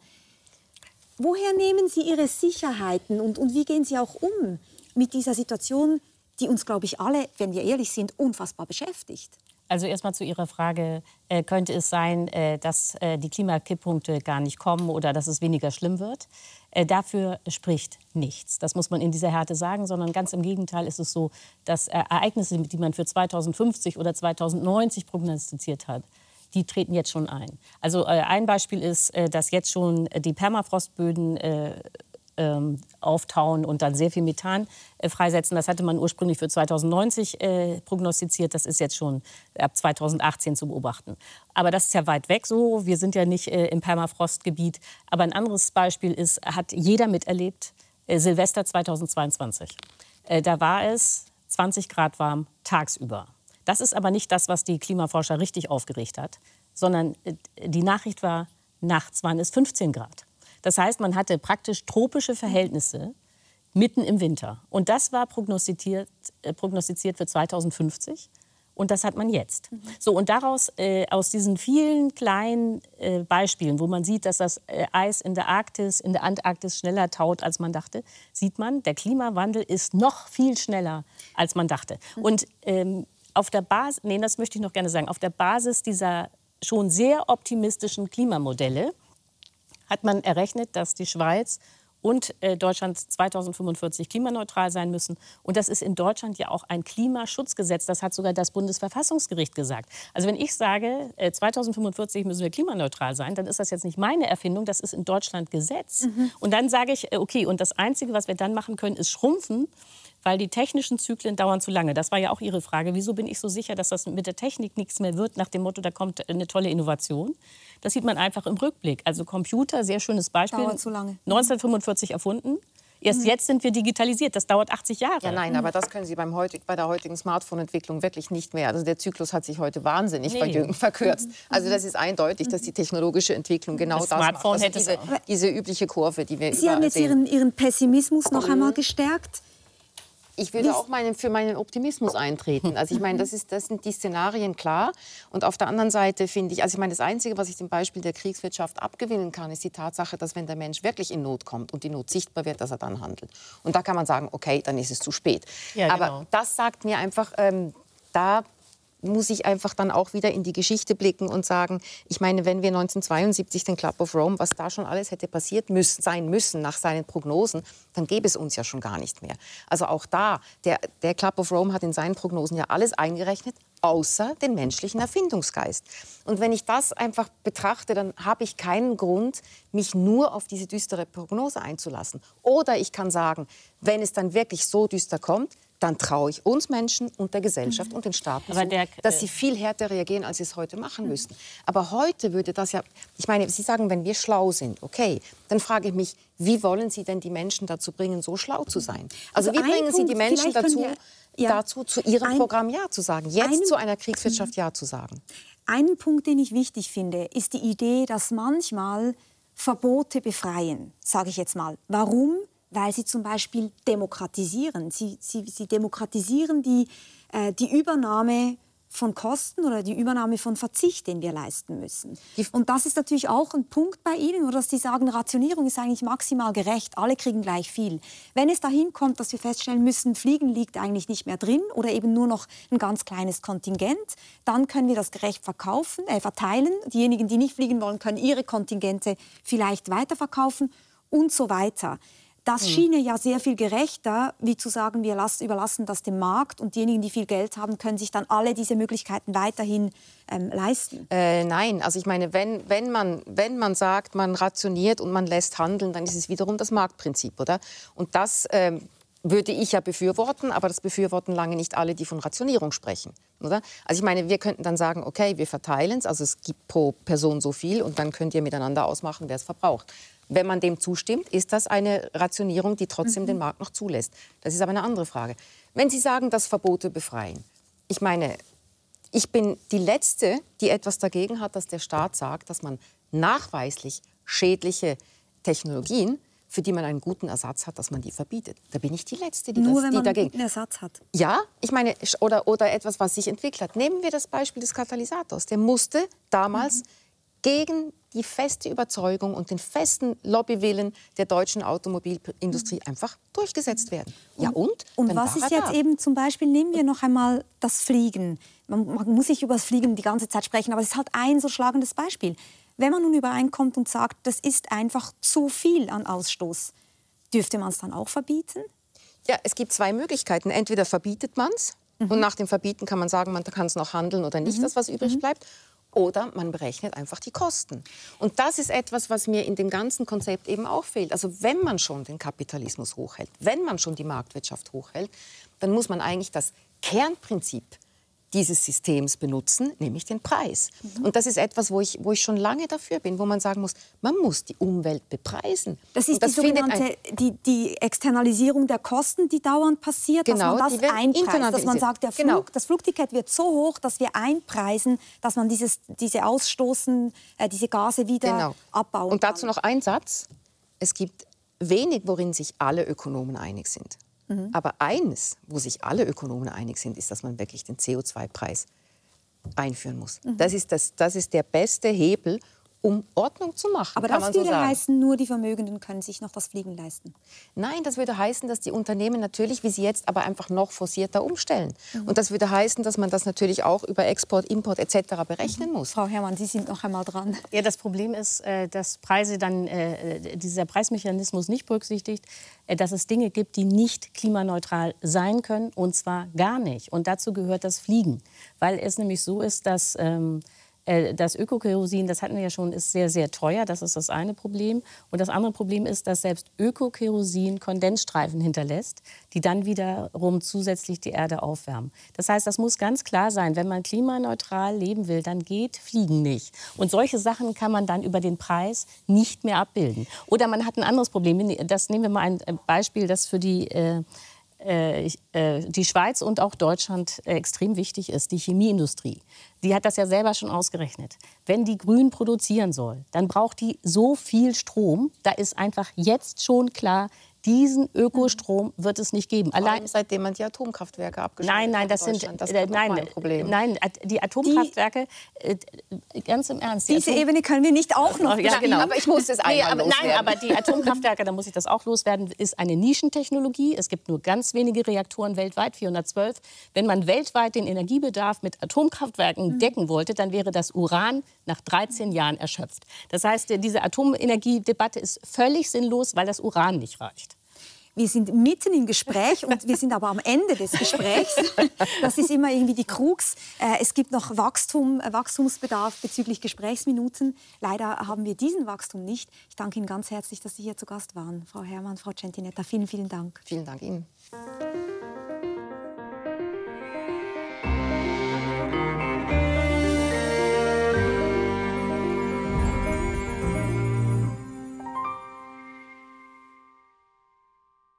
Woher nehmen Sie Ihre Sicherheiten und, und wie gehen Sie auch um mit dieser Situation, die uns, glaube ich, alle, wenn wir ehrlich sind, unfassbar beschäftigt. Also erstmal zu Ihrer Frage, äh, könnte es sein, äh, dass äh, die Klimakipppunkte gar nicht kommen oder dass es weniger schlimm wird? Äh, dafür spricht nichts. Das muss man in dieser Härte sagen, sondern ganz im Gegenteil ist es so, dass äh, Ereignisse, die man für 2050 oder 2090 prognostiziert hat, die treten jetzt schon ein. Also äh, ein Beispiel ist, dass jetzt schon die Permafrostböden ähm, auftauen und dann sehr viel Methan äh, freisetzen. Das hatte man ursprünglich für 2090 äh, prognostiziert. Das ist jetzt schon ab 2018 zu beobachten. Aber das ist ja weit weg so. Wir sind ja nicht äh, im Permafrostgebiet. Aber ein anderes Beispiel ist, hat jeder miterlebt, äh, Silvester 2022. Äh, da war es 20 Grad warm tagsüber. Das ist aber nicht das, was die Klimaforscher richtig aufgeregt hat, sondern äh, die Nachricht war, nachts waren es 15 Grad. Das heißt, man hatte praktisch tropische Verhältnisse mitten im Winter. Und das war prognostiziert, äh, prognostiziert für 2050. Und das hat man jetzt. Mhm. So, und daraus, äh, aus diesen vielen kleinen äh, Beispielen, wo man sieht, dass das äh, Eis in der Arktis, in der Antarktis schneller taut, als man dachte, sieht man, der Klimawandel ist noch viel schneller, als man dachte. Mhm. Und ähm, auf der Basis, nee, das möchte ich noch gerne sagen, auf der Basis dieser schon sehr optimistischen Klimamodelle hat man errechnet, dass die Schweiz und äh, Deutschland 2045 klimaneutral sein müssen. Und das ist in Deutschland ja auch ein Klimaschutzgesetz. Das hat sogar das Bundesverfassungsgericht gesagt. Also wenn ich sage, äh, 2045 müssen wir klimaneutral sein, dann ist das jetzt nicht meine Erfindung, das ist in Deutschland Gesetz. Mhm. Und dann sage ich, äh, okay, und das Einzige, was wir dann machen können, ist schrumpfen weil die technischen Zyklen dauern zu lange. Das war ja auch Ihre Frage. Wieso bin ich so sicher, dass das mit der Technik nichts mehr wird, nach dem Motto, da kommt eine tolle Innovation? Das sieht man einfach im Rückblick. Also Computer, sehr schönes Beispiel. Dauert zu lange. 1945 erfunden. Erst mhm. jetzt sind wir digitalisiert. Das dauert 80 Jahre. Ja, nein, aber das können Sie beim heutig, bei der heutigen Smartphone-Entwicklung wirklich nicht mehr. Also der Zyklus hat sich heute wahnsinnig nee. verkürzt. Mhm. Also das ist eindeutig, dass die technologische Entwicklung genau das, das Smartphone macht. Also diese, diese, übliche Kurve, die wir Sie haben jetzt Ihren, Ihren Pessimismus noch einmal gestärkt ich würde auch meinen, für meinen Optimismus eintreten. Also ich meine, das, ist, das sind die Szenarien klar. Und auf der anderen Seite finde ich, also ich meine, das Einzige, was ich dem Beispiel der Kriegswirtschaft abgewinnen kann, ist die Tatsache, dass wenn der Mensch wirklich in Not kommt und die Not sichtbar wird, dass er dann handelt. Und da kann man sagen, okay, dann ist es zu spät. Ja, Aber genau. das sagt mir einfach, ähm, da muss ich einfach dann auch wieder in die Geschichte blicken und sagen, ich meine, wenn wir 1972 den Club of Rome, was da schon alles hätte passiert müssen, sein müssen nach seinen Prognosen, dann gäbe es uns ja schon gar nicht mehr. Also auch da, der, der Club of Rome hat in seinen Prognosen ja alles eingerechnet, außer den menschlichen Erfindungsgeist. Und wenn ich das einfach betrachte, dann habe ich keinen Grund, mich nur auf diese düstere Prognose einzulassen. Oder ich kann sagen, wenn es dann wirklich so düster kommt, dann traue ich uns Menschen und der Gesellschaft und den Staaten zu, der, dass sie viel härter reagieren, als sie es heute machen müssten. Aber heute würde das ja, ich meine, Sie sagen, wenn wir schlau sind, okay, dann frage ich mich, wie wollen Sie denn die Menschen dazu bringen, so schlau zu sein? Also, also wie bringen Punkt, Sie die Menschen dazu, wir, ja, dazu, zu Ihrem ein, Programm Ja zu sagen, jetzt ein, zu einer Kriegswirtschaft Ja zu sagen? Einen Punkt, den ich wichtig finde, ist die Idee, dass manchmal Verbote befreien, sage ich jetzt mal. Warum? Weil sie zum Beispiel demokratisieren. Sie, sie, sie demokratisieren die, äh, die Übernahme von Kosten oder die Übernahme von Verzicht, den wir leisten müssen. Und das ist natürlich auch ein Punkt bei Ihnen, oder dass Sie sagen, Rationierung ist eigentlich maximal gerecht, alle kriegen gleich viel. Wenn es dahin kommt, dass wir feststellen müssen, Fliegen liegt eigentlich nicht mehr drin oder eben nur noch ein ganz kleines Kontingent, dann können wir das gerecht verkaufen, äh, verteilen. Diejenigen, die nicht fliegen wollen, können ihre Kontingente vielleicht weiterverkaufen und so weiter. Das hm. schiene ja sehr viel gerechter, wie zu sagen, wir lassen, überlassen das dem Markt und diejenigen, die viel Geld haben, können sich dann alle diese Möglichkeiten weiterhin ähm, leisten. Äh, nein, also ich meine, wenn, wenn, man, wenn man sagt, man rationiert und man lässt handeln, dann ist es wiederum das Marktprinzip, oder? Und das ähm, würde ich ja befürworten, aber das befürworten lange nicht alle, die von Rationierung sprechen. Oder? Also ich meine, wir könnten dann sagen, okay, wir verteilen es, also es gibt pro Person so viel und dann könnt ihr miteinander ausmachen, wer es verbraucht. Wenn man dem zustimmt, ist das eine Rationierung, die trotzdem mhm. den Markt noch zulässt. Das ist aber eine andere Frage. Wenn Sie sagen, dass Verbote befreien, ich meine, ich bin die Letzte, die etwas dagegen hat, dass der Staat sagt, dass man nachweislich schädliche Technologien, für die man einen guten Ersatz hat, dass man die verbietet. Da bin ich die Letzte, die, Nur das, wenn die man dagegen. einen Ersatz hat. Ja, ich meine, oder, oder etwas, was sich entwickelt hat. Nehmen wir das Beispiel des Katalysators. Der musste damals mhm. Gegen die feste Überzeugung und den festen Lobbywillen der deutschen Automobilindustrie einfach durchgesetzt werden. Ja und? Und was ist jetzt da. eben zum Beispiel, nehmen wir noch einmal das Fliegen. Man, man muss nicht über das Fliegen die ganze Zeit sprechen, aber es ist halt ein so schlagendes Beispiel. Wenn man nun übereinkommt und sagt, das ist einfach zu viel an Ausstoß, dürfte man es dann auch verbieten? Ja, es gibt zwei Möglichkeiten. Entweder verbietet man es mhm. und nach dem Verbieten kann man sagen, man kann es noch handeln oder nicht, mhm. das was übrig mhm. bleibt oder man berechnet einfach die Kosten. Und das ist etwas, was mir in dem ganzen Konzept eben auch fehlt. Also wenn man schon den Kapitalismus hochhält, wenn man schon die Marktwirtschaft hochhält, dann muss man eigentlich das Kernprinzip dieses Systems benutzen, nämlich den Preis. Mhm. Und das ist etwas, wo ich, wo ich schon lange dafür bin, wo man sagen muss, man muss die Umwelt bepreisen. Das ist das die sogenannte die, die Externalisierung der Kosten, die dauernd passiert, genau, dass man das einpreist, dass man sagt, der Flug, genau. das Flugticket wird so hoch, dass wir einpreisen, dass man dieses, diese Ausstoßen, äh, diese Gase wieder genau. abbauen Und dazu noch ein Satz. Es gibt wenig, worin sich alle Ökonomen einig sind. Mhm. Aber eines, wo sich alle Ökonomen einig sind, ist, dass man wirklich den CO2-Preis einführen muss. Mhm. Das, ist das, das ist der beste Hebel, um Ordnung zu machen. Aber das würde so heißen, nur die Vermögenden können sich noch das Fliegen leisten. Nein, das würde heißen, dass die Unternehmen natürlich, wie sie jetzt, aber einfach noch forcierter umstellen. Mhm. Und das würde heißen, dass man das natürlich auch über Export, Import etc. berechnen mhm. muss. Frau Herrmann, Sie sind noch einmal dran. Ja, das Problem ist, äh, dass Preise dann äh, dieser Preismechanismus nicht berücksichtigt, äh, dass es Dinge gibt, die nicht klimaneutral sein können, und zwar gar nicht. Und dazu gehört das Fliegen, weil es nämlich so ist, dass ähm, äh, das Ökokerosin, das hatten wir ja schon, ist sehr, sehr teuer. Das ist das eine Problem. Und das andere Problem ist, dass selbst Ökokerosin Kondensstreifen hinterlässt, die dann wiederum zusätzlich die Erde aufwärmen. Das heißt, das muss ganz klar sein, wenn man klimaneutral leben will, dann geht Fliegen nicht. Und solche Sachen kann man dann über den Preis nicht mehr abbilden. Oder man hat ein anderes Problem. Das nehmen wir mal ein Beispiel, das für die äh, äh, äh, die Schweiz und auch Deutschland äh, extrem wichtig ist, die Chemieindustrie. Die hat das ja selber schon ausgerechnet. Wenn die grün produzieren soll, dann braucht die so viel Strom. Da ist einfach jetzt schon klar, diesen Ökostrom wird es nicht geben. Allein seitdem man die Atomkraftwerke abgeschaltet hat. Nein, nein, das sind das äh, nein, nein, die Atomkraftwerke die, äh, ganz im Ernst. Die diese Atom Ebene können wir nicht auch noch. Ja, genau. Aber ich muss das einmal nee, aber, loswerden. Nein, aber die Atomkraftwerke, da muss ich das auch loswerden, ist eine Nischentechnologie. Es gibt nur ganz wenige Reaktoren weltweit, 412. Wenn man weltweit den Energiebedarf mit Atomkraftwerken mhm. decken wollte, dann wäre das Uran nach 13 Jahren erschöpft. Das heißt, diese Atomenergiedebatte ist völlig sinnlos, weil das Uran nicht reicht. Wir sind mitten im Gespräch und wir sind aber am Ende des Gesprächs. Das ist immer irgendwie die Krux. Äh, es gibt noch Wachstum, äh, Wachstumsbedarf bezüglich Gesprächsminuten. Leider haben wir diesen Wachstum nicht. Ich danke Ihnen ganz herzlich, dass Sie hier zu Gast waren, Frau Herrmann, Frau Centinetta. Vielen, vielen Dank. Vielen Dank Ihnen.